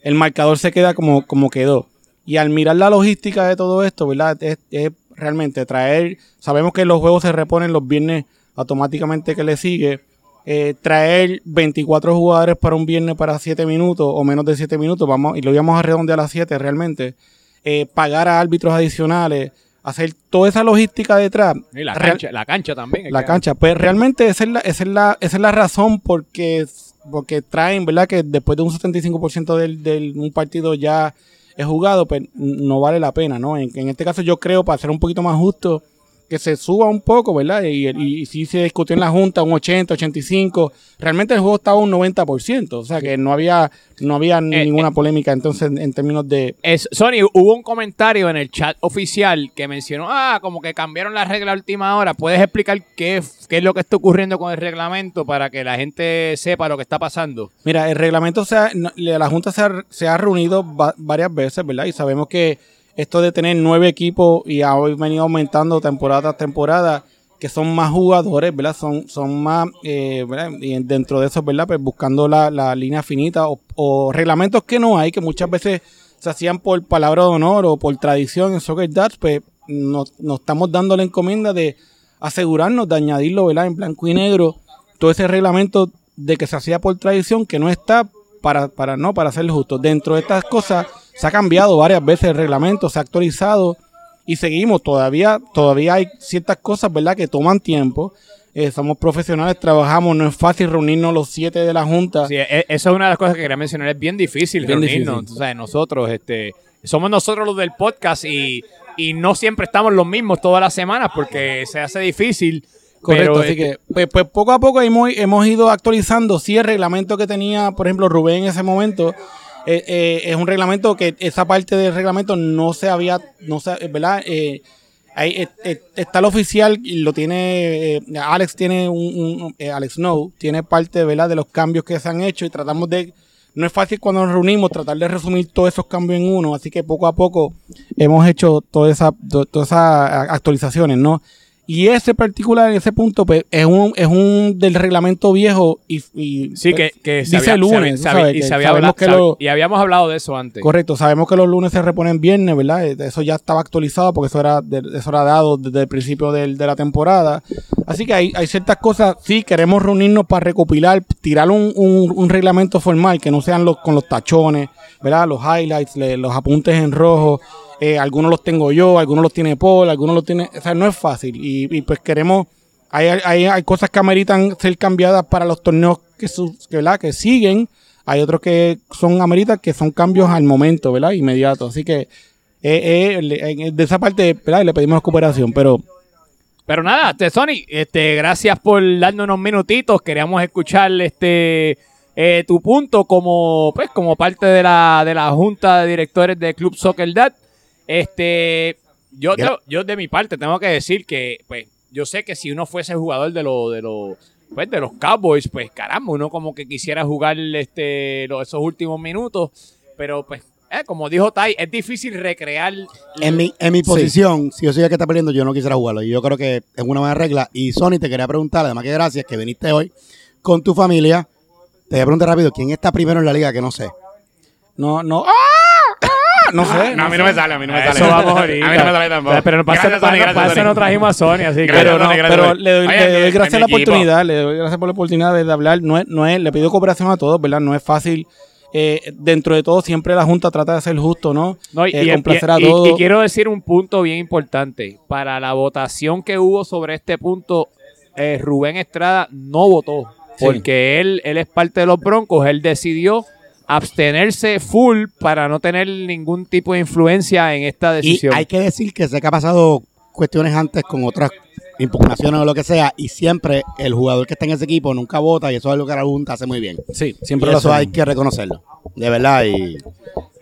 Speaker 5: el marcador se queda como, como quedó. Y al mirar la logística de todo esto, ¿verdad? Es, es realmente traer, sabemos que los juegos se reponen los viernes automáticamente que le sigue. eh, traer 24 jugadores para un viernes para 7 minutos o menos de 7 minutos, vamos, y lo íbamos a redondear a 7 realmente. eh, pagar a árbitros adicionales, hacer toda esa logística detrás.
Speaker 1: Y la,
Speaker 5: Real-
Speaker 1: cancha, la cancha también.
Speaker 5: la
Speaker 1: que-
Speaker 5: cancha. Pues realmente esa es la, esa es la, esa es la razón porque, porque traen, ¿verdad? Que después de un 75% del, del un partido ya es jugado, pues no vale la pena, ¿no? En, en este caso yo creo, para ser un poquito más justo, que se suba un poco, ¿verdad? Y, y, y sí se discutió en la Junta un 80, 85. Realmente el juego estaba un 90%, o sea que no había, no había ninguna polémica entonces en, en términos de...
Speaker 1: Es, Sony, hubo un comentario en el chat oficial que mencionó, ah, como que cambiaron la regla a última hora. ¿Puedes explicar qué, qué es lo que está ocurriendo con el reglamento para que la gente sepa lo que está pasando?
Speaker 5: Mira, el reglamento, se ha- la Junta se ha, se ha reunido va- varias veces, ¿verdad? Y sabemos que esto de tener nueve equipos y ha venido aumentando temporada tras temporada, que son más jugadores, ¿verdad? Son, son más, eh, ¿verdad? Y dentro de eso, ¿verdad? Pues buscando la, la línea finita o, o reglamentos que no hay, que muchas veces se hacían por palabra de honor o por tradición en Soccer Dats, pues nos, nos estamos dando la encomienda de asegurarnos de añadirlo, ¿verdad? En blanco y negro, todo ese reglamento de que se hacía por tradición que no está para, para no, para ser justo. Dentro de estas cosas se ha cambiado varias veces el reglamento, se ha actualizado y seguimos. Todavía, todavía hay ciertas cosas, ¿verdad?, que toman tiempo. Eh, somos profesionales, trabajamos, no es fácil reunirnos los siete de la Junta.
Speaker 1: Sí, e- eso es una de las cosas que quería mencionar. Es bien difícil
Speaker 5: Bien
Speaker 1: reunirnos.
Speaker 5: difícil.
Speaker 1: nosotros, este, somos nosotros los del podcast y, y no siempre estamos los mismos todas las semanas porque se hace difícil.
Speaker 5: Correcto,
Speaker 1: pero,
Speaker 5: así
Speaker 1: este,
Speaker 5: que pues, pues poco a poco hemos, hemos ido actualizando. Sí, el reglamento que tenía, por ejemplo, Rubén en ese momento, eh, eh, es un reglamento que esa parte del reglamento no se había, no se, eh, ¿verdad? Eh, ahí, eh, está el oficial y lo tiene, Alex tiene un, Alex Snow, tiene parte, ¿verdad? De los cambios que se han hecho y tratamos de, no es fácil cuando nos reunimos tratar de resumir todos esos cambios en uno, así que poco a poco hemos hecho toda esa, to- todas esas actualizaciones, ¿no? Y ese particular, ese punto, pues, es un, es un del reglamento viejo y, y,
Speaker 1: Sí,
Speaker 5: pues,
Speaker 1: que, que se
Speaker 5: dice
Speaker 1: había-
Speaker 5: lunes,
Speaker 1: se había-
Speaker 5: ¿sabes?
Speaker 1: y,
Speaker 5: Que
Speaker 1: se había hablado-
Speaker 5: que
Speaker 1: sabe-
Speaker 5: lo-
Speaker 1: y habíamos hablado de eso antes.
Speaker 5: Correcto, sabemos que los lunes se reponen viernes, ¿verdad? Eh, Eso ya estaba actualizado porque eso era, eso era dado desde el principio del- de la temporada. Así que hay, hay ciertas cosas, sí, queremos reunirnos para recopilar, tirar un, un- un reglamento formal, que no sean los con los tachones, ¿verdad? Los highlights, le- los apuntes en rojo. Eh, algunos los tengo yo, algunos los tiene Paul, algunos los tiene... O sea, no es fácil. Y, y pues queremos... Hay, hay, hay cosas que ameritan ser cambiadas para los torneos que, su- que, ¿verdad? que siguen. Hay otros que son ameritas que son cambios al momento, ¿verdad? Inmediato. Así que eh, eh, de esa parte, ¿verdad? Le pedimos cooperación, pero
Speaker 1: Pero nada, este, Sony, este, gracias por darnos unos minutitos. Queríamos escuchar este eh, tu punto como, pues, como parte de la, de la junta de directores de Club Soccer Dad. Este, yo, te- yo de mi parte tengo que decir que, pues, yo sé que si uno fuese jugador de los, de los, pues, de los Cowboys, pues, caramba, uno como que quisiera jugar este, los- esos últimos minutos, pero pues, eh, como dijo Tai, es difícil recrear.
Speaker 3: En mi, en mi posición, si yo soy el que está perdiendo, yo no quisiera jugarlo. Y yo creo que es una buena regla. Y Sony, te quería preguntar, además que gracias que viniste hoy con tu familia. Te voy a preguntar rápido, ¿quién está primero en la liga que no sé?
Speaker 5: No, no. ¡Ah! No sé.
Speaker 6: No, a mí no me sale, a mí no me sale.
Speaker 1: Eso vamos ahorita.
Speaker 6: A mí no me sale tampoco.
Speaker 1: Pero para
Speaker 6: Gracias,
Speaker 1: para-
Speaker 6: Sony,
Speaker 1: para
Speaker 6: gracias,
Speaker 1: no trajimos a Sony, así que...
Speaker 6: Gracias,
Speaker 5: Pero, no, le doy, le doy gracias la oportunidad, le doy gracias por la oportunidad de hablar. No es, no es, le pido cooperación a todos, ¿verdad? No es fácil. Eh, dentro de todo, siempre la Junta trata de ser justo, ¿no?
Speaker 1: No, y,
Speaker 5: Eh,
Speaker 1: y-
Speaker 5: complacer
Speaker 1: y-
Speaker 5: a
Speaker 1: y-
Speaker 5: todos.
Speaker 1: y quiero decir un punto bien importante. Para la votación que hubo sobre este punto, eh, Rubén Estrada no votó.
Speaker 5: Sí.
Speaker 1: Porque él, él es parte de los Broncos. Él decidió abstenerse full para no tener ningún tipo de influencia en esta
Speaker 3: Y
Speaker 1: decisión.
Speaker 3: hay que decir que sé que ha pasado cuestiones antes con otras impugnaciones o lo que sea, y siempre el jugador que está en ese equipo nunca vota, y eso es algo que la Junta hace muy bien.
Speaker 5: Sí,
Speaker 3: Y
Speaker 5: siempre lo
Speaker 3: eso hay que reconocerlo. De verdad, y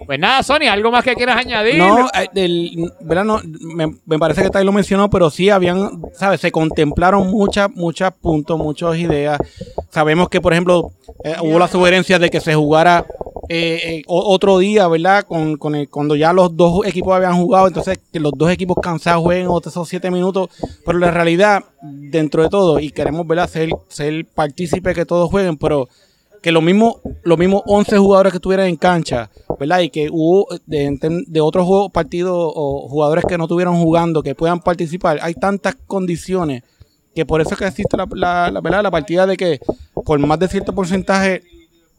Speaker 1: Pues nada, Sony, ¿algo más que quieras añadir?
Speaker 5: No, eh, del- ¿verdad? No, me, me parece que Tai lo mencionó, pero sí habían, ¿sabes? Se contemplaron muchas, muchos puntos, muchas ideas. Sabemos que, por ejemplo, eh, hubo la sugerencia de que se jugara eh, eh, otro día, ¿verdad? Con, con el- cuando ya los dos equipos habían jugado, entonces que los dos equipos cansados jueguen otros siete minutos. Pero la realidad, dentro de todo, y queremos, ¿verdad? Ser, ser partícipe que todos jueguen, pero que los mismos los mismos 11 jugadores que estuvieran en cancha, ¿verdad? Y que hubo de, de otros partidos o jugadores que no estuvieron jugando, que puedan participar. Hay tantas condiciones que por eso es que existe la, la, la, ¿verdad? la partida de que por más de cierto porcentaje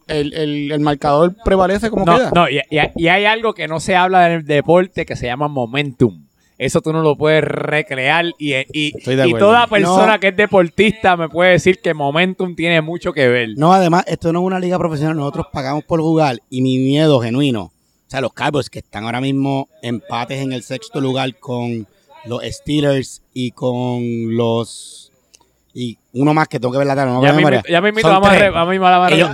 Speaker 5: el, el, el marcador prevalece como
Speaker 1: No,
Speaker 5: queda.
Speaker 1: no y, y- y hay algo que no se habla en el deporte que se llama momentum. Eso tú no lo puedes recrear y,
Speaker 5: de
Speaker 1: y toda persona
Speaker 3: No.
Speaker 1: que es deportista me puede decir que momentum tiene mucho que ver.
Speaker 3: No, además, esto no es una liga profesional, nosotros pagamos por jugar y mi miedo genuino, o sea, los Cowboys que están ahora mismo empates en el sexto lugar con los Steelers y con los... Y uno más que tengo que ver la tabla, no me
Speaker 1: ya,
Speaker 3: Son
Speaker 1: vamos a, re- vamos a la
Speaker 3: Ellos-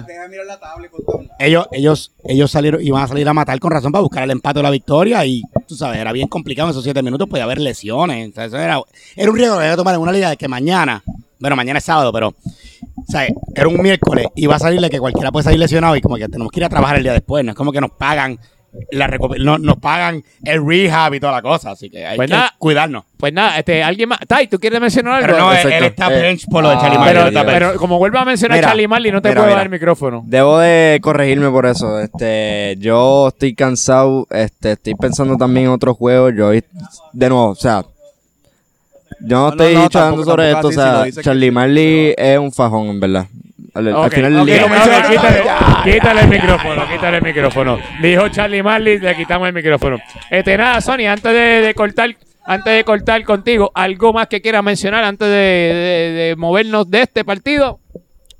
Speaker 3: ellos, ellos, ellos salieron y van a salir a matar con razón para buscar el empate o la victoria y tú sabes, era bien complicado en esos siete minutos, podía haber lesiones, o sea, eso era, era un riesgo que había que tomar en una liga de que mañana, bueno, mañana es sábado, pero o sea, era un miércoles y va a salirle que cualquiera puede salir lesionado y como que tenemos que ir a trabajar el día después, no es como que nos pagan la no, nos pagan el rehab y toda la cosa, así que hay
Speaker 1: Pues
Speaker 3: que
Speaker 1: nada.
Speaker 3: cuidarnos.
Speaker 1: Pues nada, este, alguien más. Tai, ¿tú quieres mencionar algo?
Speaker 3: Pero no, él,
Speaker 4: Exacto.
Speaker 3: él está bench por lo de
Speaker 4: ah,
Speaker 3: Charlie
Speaker 4: pero-
Speaker 3: Mario,
Speaker 1: pero, como vuelva a mencionar
Speaker 4: Mira,
Speaker 1: Charlie Marley, no te
Speaker 4: mira,
Speaker 1: puedo
Speaker 4: mira.
Speaker 1: dar el micrófono.
Speaker 4: Debo de corregirme por eso. Este, yo estoy cansado. Este, estoy pensando también en otros juegos. Yo, de nuevo, o sea, yo no, estoy
Speaker 2: no,
Speaker 4: charlando sobre esto.
Speaker 2: así,
Speaker 4: O sea, Charlie. Marley es un fajón, en verdad. Al, final
Speaker 1: ok,
Speaker 4: del día.
Speaker 1: ok, quítale, quítale el micrófono, quítale el micrófono. Dijo Charlie Marley, le quitamos el micrófono. Este, nada, Sony, antes de, de cortar, antes de cortar contigo, ¿algo más que quieras mencionar antes de, de- de movernos de este partido?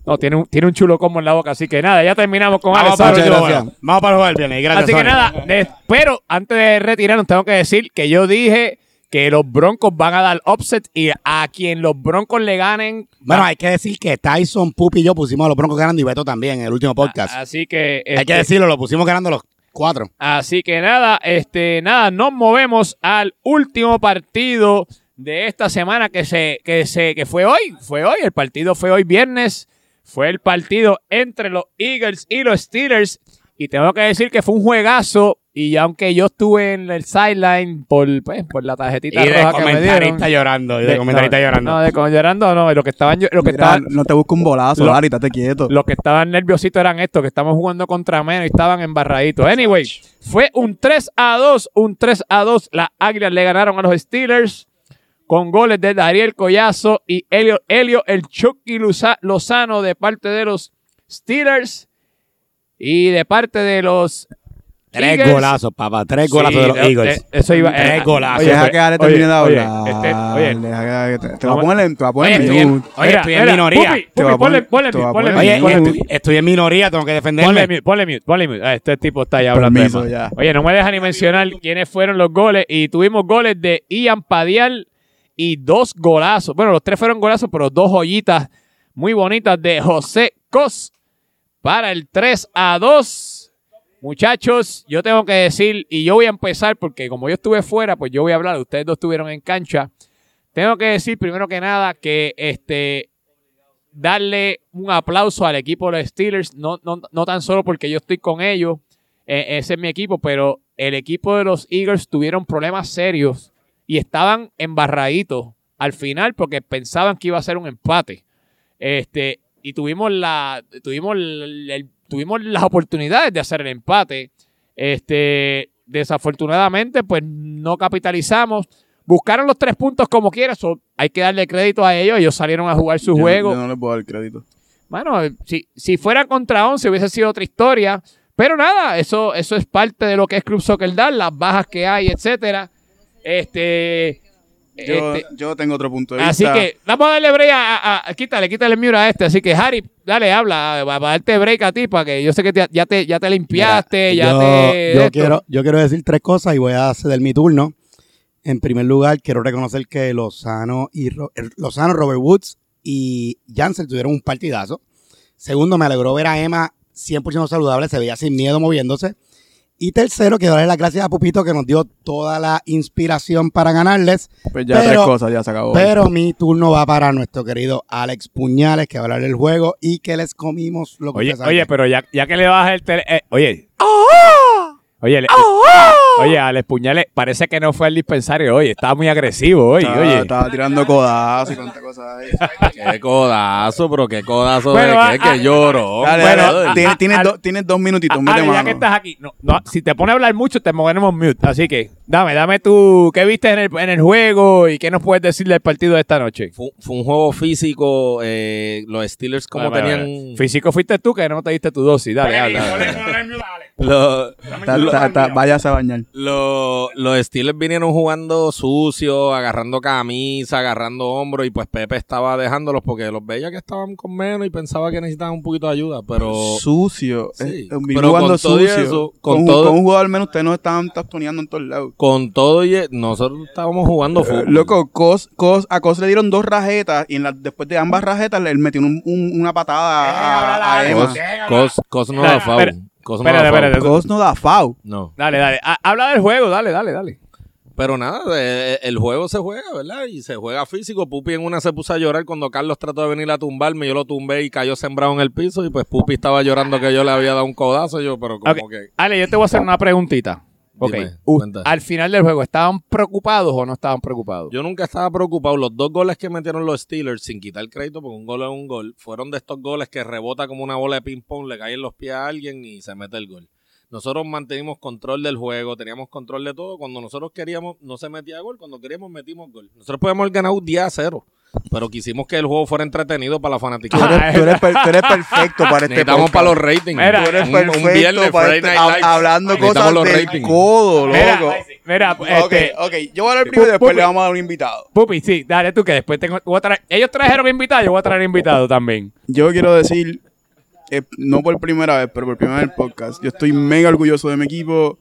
Speaker 1: No, tiene un, tiene un chulo como en la boca, así que nada, ya terminamos con
Speaker 3: Vamos
Speaker 1: Alex.
Speaker 3: para,
Speaker 5: gracias.
Speaker 3: vamos para jugar el viernes. Gracias,
Speaker 1: Así que
Speaker 3: Sony.
Speaker 1: nada, de- pero antes de retirarnos tengo que decir que yo dije que los Broncos van a dar offset y a quien los Broncos le ganen.
Speaker 3: Bueno, hay que decir que Tyson, Pupi y yo pusimos a los Broncos ganando y Beto también en el último podcast.
Speaker 1: Así que
Speaker 3: hay
Speaker 1: este,
Speaker 3: que decirlo, lo pusimos ganando los cuatro.
Speaker 1: Así que nada, este, nada, nos movemos al último partido de esta semana que se, que se, que fue hoy, fue hoy, el partido fue hoy viernes, fue el partido entre los Eagles y los Steelers, y tengo que decir que fue un juegazo, y aunque yo estuve en el sideline por, pues, por la tarjetita
Speaker 3: Y de
Speaker 1: roja que me dieron.
Speaker 3: comentarista llorando. Y de, comentarista
Speaker 1: no,
Speaker 3: llorando.
Speaker 1: No, de con- llorando no, lo que estaban, lo que
Speaker 2: Mira,
Speaker 1: estaban,
Speaker 2: no te busco un bolazo,
Speaker 1: Lo-
Speaker 2: Dari, estate quieto.
Speaker 1: los que estaban nerviositos eran estos, que estamos jugando contra menos y estaban embarraditos. Anyway, fue un 3 a 2, un 3 a 2. Las Águilas le ganaron a los Steelers con goles de Dariel Collazo y Helio, Helio el Chucky Lozano de parte de los Steelers y de parte de los
Speaker 3: Tres
Speaker 1: Eagles.
Speaker 3: golazos, papá. Tres
Speaker 1: Sí,
Speaker 3: golazos de los
Speaker 1: eh,
Speaker 3: Eagles.
Speaker 1: eh, eso iba.
Speaker 3: Tres
Speaker 1: eh,
Speaker 3: golazos.
Speaker 1: oye,
Speaker 2: Deja que Ale termine de
Speaker 1: oye,
Speaker 2: hablar.
Speaker 1: este, oye,
Speaker 2: Deja que- te, te voy a poner en, te voy a poner
Speaker 1: Oye,
Speaker 2: en
Speaker 1: estoy en-
Speaker 2: mute.
Speaker 3: Oye, estoy en minoría.
Speaker 1: Ponle,
Speaker 2: poner-
Speaker 1: ponle ponle
Speaker 3: Oye,
Speaker 1: ponle
Speaker 3: estoy, en minoría, tengo que
Speaker 1: Ponle
Speaker 3: defenderme.
Speaker 1: mute, ponle mute, ponle mute. Ah, Este tipo está ya hablando. de
Speaker 2: Permiso,
Speaker 1: más.
Speaker 2: ya.
Speaker 1: Oye, no me deja ni mencionar quiénes fueron los goles. Y tuvimos goles de Ian Padial y dos golazos. Bueno, los tres fueron golazos, pero dos joyitas muy bonitas de José Cos para el 3 a 2. Muchachos, yo tengo que decir, y yo voy a empezar porque como yo estuve fuera, pues yo voy a hablar, ustedes dos estuvieron en cancha. Tengo que decir primero que nada que este darle un aplauso al equipo de los Steelers, no, no, no tan solo porque yo estoy con ellos, eh, ese es mi equipo, pero el equipo de los Eagles tuvieron problemas serios y estaban embarraditos al final porque pensaban que iba a ser un empate. Este, y tuvimos la tuvimos el- el- tuvimos las oportunidades de hacer el empate. Este, desafortunadamente, pues no capitalizamos. Buscaron los tres puntos como quiera. so, hay que darle crédito a ellos. Ellos salieron a jugar su
Speaker 2: Yo-
Speaker 1: juego.
Speaker 2: Yo no les puedo dar crédito.
Speaker 1: Bueno, si, si fuera contra 11 hubiese sido otra historia. Pero nada, eso, eso es parte de lo que es Club Soccer Dal, las bajas que hay, etcétera. Este,
Speaker 2: Yo,
Speaker 1: este,
Speaker 2: yo tengo otro punto de vista.
Speaker 1: así que vamos a darle break a, a- a- quítale, quítale el a este. Así que Harry, dale, habla, va a darte break a ti para que yo sé que te- ya te, ya te limpiaste, ya
Speaker 3: yo,
Speaker 1: te.
Speaker 3: yo
Speaker 1: esto.
Speaker 3: quiero, yo quiero decir tres cosas y voy a ceder mi turno. En primer lugar, quiero reconocer que Lozano, y Ro- er, Lozano, Robert Woods y Jansen tuvieron un partidazo. Segundo, me alegró ver a Emma 100% saludable, se veía sin miedo moviéndose. Y tercero, quiero darle las gracias a Pupito que nos dio toda la inspiración para ganarles.
Speaker 2: Pues ya
Speaker 3: pero-
Speaker 2: tres cosas, ya se acabó.
Speaker 3: Pero mi turno va para nuestro querido Alex Puñales, que va a hablar del juego y que les comimos lo que
Speaker 1: Oye, oye, pero ya, ya que le bajas el tele. eh, oye. Oye, le- oye, Alex Puñales, parece que no fue al dispensario hoy. Estaba muy agresivo hoy.
Speaker 2: estaba,
Speaker 1: oye.
Speaker 2: estaba tirando codazos y cuántas cosas ahí.
Speaker 7: Qué codazo, pero qué codazo
Speaker 1: Bueno,
Speaker 7: de qué, que lloro.
Speaker 2: Dale,
Speaker 1: Bueno,
Speaker 2: dale, tienes, tienes do- tienes dos minutitos, mete
Speaker 1: Ale, ya
Speaker 2: mano.
Speaker 1: que estás aquí, no, no, si te pones a hablar mucho, te ponemos mute. Así que, dame, dame tú, ¿qué viste en el, en el juego y qué nos puedes decir del partido de esta noche?
Speaker 7: Fue, fue un juego físico. eh, los Steelers, como
Speaker 1: Vale, vale,
Speaker 7: tenían.
Speaker 1: vale. Físico fuiste tú que no te diste tu dosis. Dale, dale.
Speaker 7: Lo-
Speaker 2: Ta- ta- ta- Váyase a bañar.
Speaker 7: lo- los Steelers vinieron jugando sucio, agarrando camisa, agarrando hombros. Y pues Pepe estaba dejándolos porque los veía que estaban con menos y pensaba que necesitaban un poquito de ayuda. Pero.
Speaker 2: Sucio.
Speaker 7: Sí,
Speaker 2: Eh,
Speaker 7: pero
Speaker 2: vino jugando
Speaker 7: con
Speaker 2: sucio.
Speaker 7: eso,
Speaker 2: con,
Speaker 7: todo-
Speaker 2: con un jugador menos, ustedes no estaban tastoneando en todos lados.
Speaker 7: Con todo y nosotros estábamos jugando
Speaker 2: Eh,
Speaker 7: fútbol.
Speaker 2: loco, Cos, Cos- a Cos le dieron dos rajetas y en la- después de ambas rajetas él metió un- un- una patada a, a Emma.
Speaker 7: Cos, Cos, Cos no da foul. Cos no da
Speaker 1: espérate,
Speaker 7: foul.
Speaker 1: espérate.
Speaker 2: Cos no da foul.
Speaker 7: No.
Speaker 1: Dale, dale. Ha- habla del juego, dale, dale, dale.
Speaker 7: Pero nada, eh, el juego se juega, ¿verdad? Y se juega físico. Pupi en una se puso a llorar cuando Carlos trató de venir a tumbarme. Yo lo tumbé y cayó sembrado en el piso. Y pues Pupi estaba llorando que yo le había dado un codazo. Yo, pero como
Speaker 1: Ok,
Speaker 7: que.
Speaker 1: Ale, yo te voy a hacer una preguntita. Ok.
Speaker 7: Dime,
Speaker 1: U-
Speaker 7: cuenta.
Speaker 1: al final del juego, ¿estaban preocupados o no estaban preocupados?
Speaker 7: Yo nunca estaba preocupado. Los dos goles que metieron los Steelers, sin quitar crédito, porque un gol es un gol, fueron de estos goles que rebota como una bola de ping-pong, le cae en los pies a alguien y se mete el gol. Nosotros mantenimos control del juego, teníamos control de todo. Cuando nosotros queríamos, no se metía gol. Cuando queríamos, metimos gol. Nosotros podemos haber ganado 10 a 0, pero quisimos que el juego fuera entretenido para la
Speaker 2: Tú
Speaker 7: fanaticada.
Speaker 2: eres, tú eres per- tú eres perfecto para este
Speaker 7: Necesitamos
Speaker 2: podcast.
Speaker 7: para los ratings.
Speaker 1: Mira,
Speaker 2: Tú eres
Speaker 7: un,
Speaker 2: perfecto
Speaker 7: un viernes,
Speaker 2: para este- hablando cosas
Speaker 7: los
Speaker 2: del
Speaker 7: ratings.
Speaker 2: codo, loco.
Speaker 1: mira,
Speaker 2: Ok,
Speaker 1: este,
Speaker 2: ok. Yo voy a dar primero y
Speaker 1: Pupi.
Speaker 2: después le vamos a dar un invitado.
Speaker 1: Pupi, sí, dale tú que después tengo, voy a traer- ellos trajeron invitados, yo voy a traer invitados también.
Speaker 2: Yo quiero decir, eh, no por primera vez, pero por primera vez en el podcast, yo estoy mega orgulloso de mi equipo.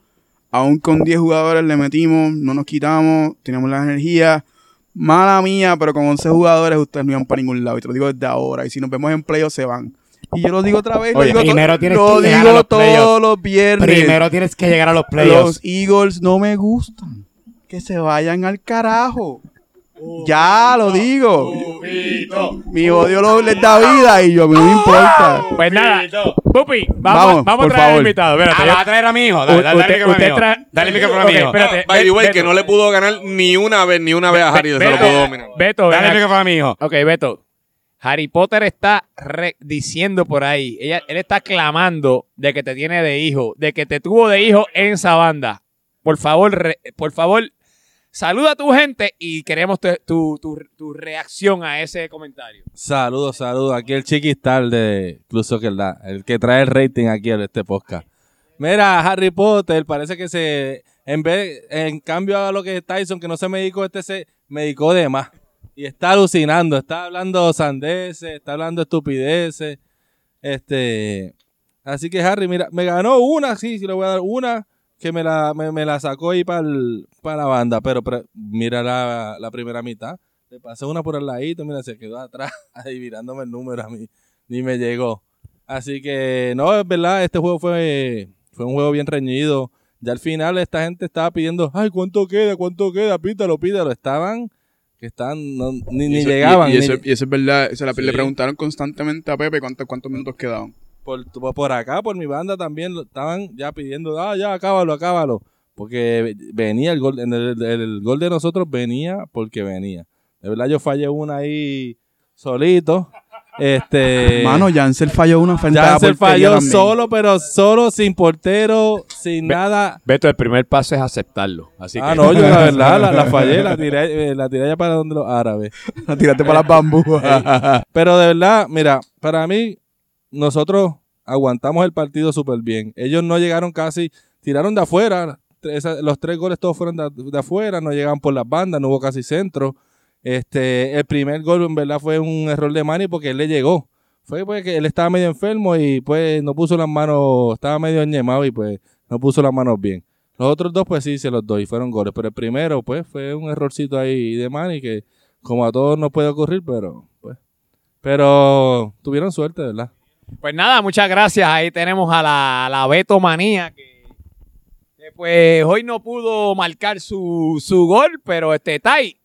Speaker 2: Aún con 10 jugadores le metimos, no nos quitamos, tenemos la energía. Mala mía, pero con 11 jugadores ustedes no iban para ningún lado. Y te lo digo desde ahora. Y si nos vemos en playoffs, se van. Y yo lo digo otra vez.
Speaker 3: Oye,
Speaker 2: lo digo,
Speaker 3: primero tienes
Speaker 2: lo
Speaker 3: que llegar a
Speaker 2: digo
Speaker 3: los
Speaker 2: todos los viernes.
Speaker 3: Primero tienes que llegar a los playoffs.
Speaker 2: Los Eagles no me gustan. Que se vayan al carajo. Ya lo digo. Mi odio lo- les da vida y yo a mí no me importa.
Speaker 1: Pues nada, Pupi, vamos,
Speaker 2: Vamos,
Speaker 1: vamos,
Speaker 2: por
Speaker 1: a traer
Speaker 2: favor.
Speaker 1: invitados. Espérate,
Speaker 8: Ah,
Speaker 1: yo-
Speaker 8: a traer a mi hijo.
Speaker 1: U-
Speaker 8: Dale, dale,
Speaker 1: usted-
Speaker 8: micrófono a mi hijo. Dale el micrófono a
Speaker 1: Ok,
Speaker 8: mi hijo.
Speaker 1: espérate.
Speaker 7: By the way,
Speaker 1: Beto,
Speaker 7: que no le pudo ganar ni una vez, ni una vez a Harry. Se lo
Speaker 1: Beto,
Speaker 7: pudo dominar.
Speaker 1: Beto,
Speaker 8: Dale el
Speaker 1: acá.
Speaker 8: micrófono a mi hijo.
Speaker 1: Ok, Beto. Harry Potter está re- diciendo por ahí, ella, él está clamando de que te tiene de hijo, de que te tuvo de hijo en esa banda. Por favor, re- por favor, saluda a tu gente y queremos tu, tu- tu- reacción a ese comentario.
Speaker 6: Saludos, saludos. Aquí el chiquistal de Club Soccer el que trae el rating aquí en este podcast. Mira, Harry Potter, parece que se, en vez, en cambio a lo que Tyson, que no se medicó, este se medicó de más. Y está alucinando, está hablando sandeces, está hablando estupideces. Este, así que Harry, mira, me ganó una, sí, sí le voy a dar una que me la, me, me la sacó ahí para la banda, pero, pero mira la, la primera mitad. Le pasé una por el ladito, mira, se quedó atrás, ahí mirándome el número a mí, ni me llegó. Así que, no, es verdad, este juego fue, fue un juego bien reñido. Ya al final esta gente estaba pidiendo, ay, ¿cuánto queda? ¿Cuánto queda? Pítalo, pítalo. Estaban, que estaban, no- ni, ni llegaban.
Speaker 2: Y, y eso,
Speaker 6: ni-
Speaker 2: y eso es verdad. Se la-
Speaker 6: Sí.
Speaker 2: Le preguntaron constantemente a Pepe cuántos, cuántos minutos quedaban.
Speaker 6: Por, por acá, por mi banda también, lo- estaban ya pidiendo, ah, ya, acábalo, acábalo. Porque venía el gol, en el, el- el gol de nosotros venía porque venía. De verdad yo fallé una ahí solito. Este...
Speaker 2: Mano, Janser falló una frente a la
Speaker 6: Jansen
Speaker 2: portería
Speaker 6: falló
Speaker 2: también.
Speaker 6: solo, pero solo, sin portero, sin nada.
Speaker 1: Beto, el primer paso es aceptarlo. Así
Speaker 6: Ah,
Speaker 1: que
Speaker 6: no, yo la verdad la, la fallé, la tiré, eh, la tiré allá para donde los árabes.
Speaker 2: La tiraste para las bambú.
Speaker 6: Pero de verdad, mira, para mí, nosotros aguantamos el partido súper bien. Ellos no llegaron casi, tiraron de afuera, los tres goles todos fueron de, afuera, no llegaban por las bandas, no hubo casi centro. Este, el primer gol en verdad fue un error de Manny porque él le llegó. Fue porque él estaba medio enfermo y pues no puso las manos, estaba medio ñemado y pues no puso las manos bien. Los otros dos pues sí se los doy, fueron goles, pero el primero pues fue un errorcito ahí de Manny que como a todos nos puede ocurrir, pero pues pero tuvieron suerte, ¿verdad?
Speaker 1: Pues nada, muchas gracias. Ahí tenemos a la, a la Beto Manía que, que, pues hoy no pudo marcar su, su gol, pero este Tai.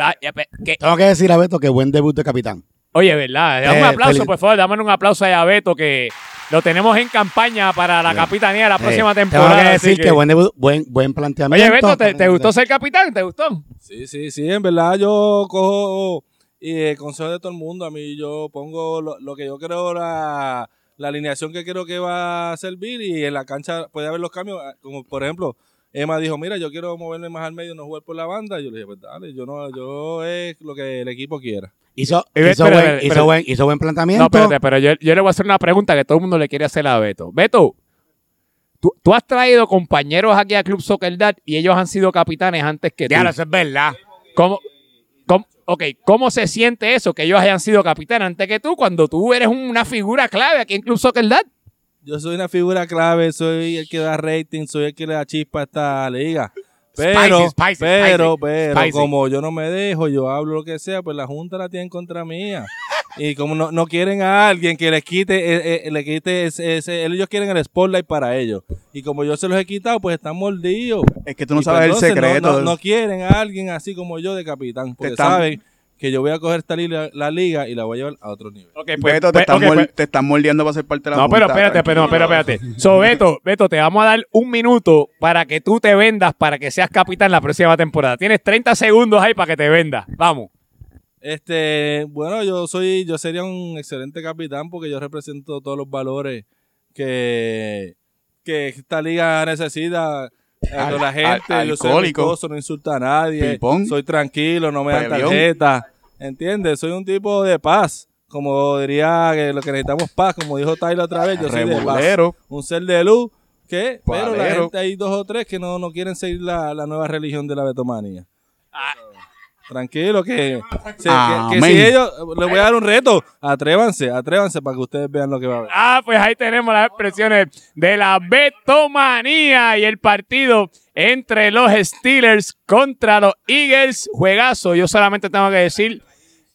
Speaker 1: va- ya, pe- que-
Speaker 3: Tengo que decir a Beto que buen debut de capitán.
Speaker 1: oye, ¿verdad? Dame
Speaker 3: Eh,
Speaker 1: un aplauso,
Speaker 3: feliz-
Speaker 1: por favor. Dame un aplauso ahí a Beto que lo tenemos en campaña para la capitanía de la próxima
Speaker 3: Eh,
Speaker 1: temporada.
Speaker 3: Tengo que decir que, buen debut, buen, buen planteamiento.
Speaker 1: Oye, Beto, ¿te, te gustó ser capitán? ¿Te gustó?
Speaker 6: Sí, sí, sí, en verdad yo cojo y eh, consejo de todo el mundo. A mí yo pongo lo, lo que yo creo, la, la alineación que creo que va a servir y en la cancha puede haber los cambios. ah, Como por ejemplo, Emma dijo, mira, yo quiero moverme más al medio, no jugar por la banda. Y yo le dije, pues dale, yo, no, yo es lo que el equipo quiera.
Speaker 3: Hizo,
Speaker 1: Eh,
Speaker 3: hizo,
Speaker 1: espera,
Speaker 3: buen, hizo, buen, hizo buen planteamiento.
Speaker 1: No, espérate, pero yo, yo le voy a hacer una pregunta que todo el mundo le quiere hacer a Beto. Beto, tú, tú has traído compañeros aquí a Club Soccer Dad y ellos han sido capitanes antes que tú.
Speaker 3: Ya, eso es verdad.
Speaker 1: ¿Cómo, cómo- ok, ¿cómo se siente eso? Que ellos hayan sido capitanes antes que tú cuando tú eres una figura clave aquí en Club Soccer Dad.
Speaker 6: Yo soy una figura clave, soy el que da rating, soy el que le da chispa a esta liga. Pero,
Speaker 3: Spicy, spicy,
Speaker 6: pero,
Speaker 3: spicy,
Speaker 6: pero, como yo no me dejo, yo hablo lo que sea, pues la Junta la tiene en contra mía. Y como no, no quieren a alguien que les quite, eh, eh, le quite ese, ese- ellos quieren el spotlight para ellos. Y como yo se los he quitado, pues están mordidos.
Speaker 2: Es que tú no
Speaker 6: Y,
Speaker 2: sabes
Speaker 6: pues,
Speaker 2: el
Speaker 6: entonces,
Speaker 2: secreto.
Speaker 6: No, no- no quieren a alguien así como yo de capitán, porque
Speaker 2: están-
Speaker 6: saben que yo voy a coger esta liga, la liga y la voy a llevar a otro nivel.
Speaker 1: Ok,
Speaker 2: Beto, te, están mol- te están moldeando para ser parte de la
Speaker 1: No, pero espérate, pero, pero
Speaker 2: tranquilo.
Speaker 1: espérate. So, Beto, Beto, te vamos a dar un minuto para que tú te vendas para que seas capitán la próxima temporada. Tienes 30 segundos ahí para que te vendas. Vamos.
Speaker 6: Este, bueno, yo soy, yo sería un excelente capitán porque yo represento todos los valores que, que esta liga necesita.
Speaker 2: Al-
Speaker 6: la gente,
Speaker 2: al-
Speaker 6: yo soy
Speaker 2: alcohólico.
Speaker 6: amistoso, no insulto a nadie, soy tranquilo, no me dan tarjeta, ¿entiendes? Soy un tipo de paz, como diría que lo que necesitamos paz, como dijo Tyler otra vez, yo soy de paz, un ser de luz, que, pero la gente hay dos o tres que no, no quieren seguir la, la nueva religión de la betomanía. Tranquilo, que, sí, que- que, si ellos, les voy a dar un reto, atrévanse, atrévanse para que ustedes vean lo que va a haber.
Speaker 1: Ah, pues ahí tenemos las expresiones de la Betomanía y el partido entre los Steelers contra los Eagles. Juegazo. Yo solamente tengo que decir,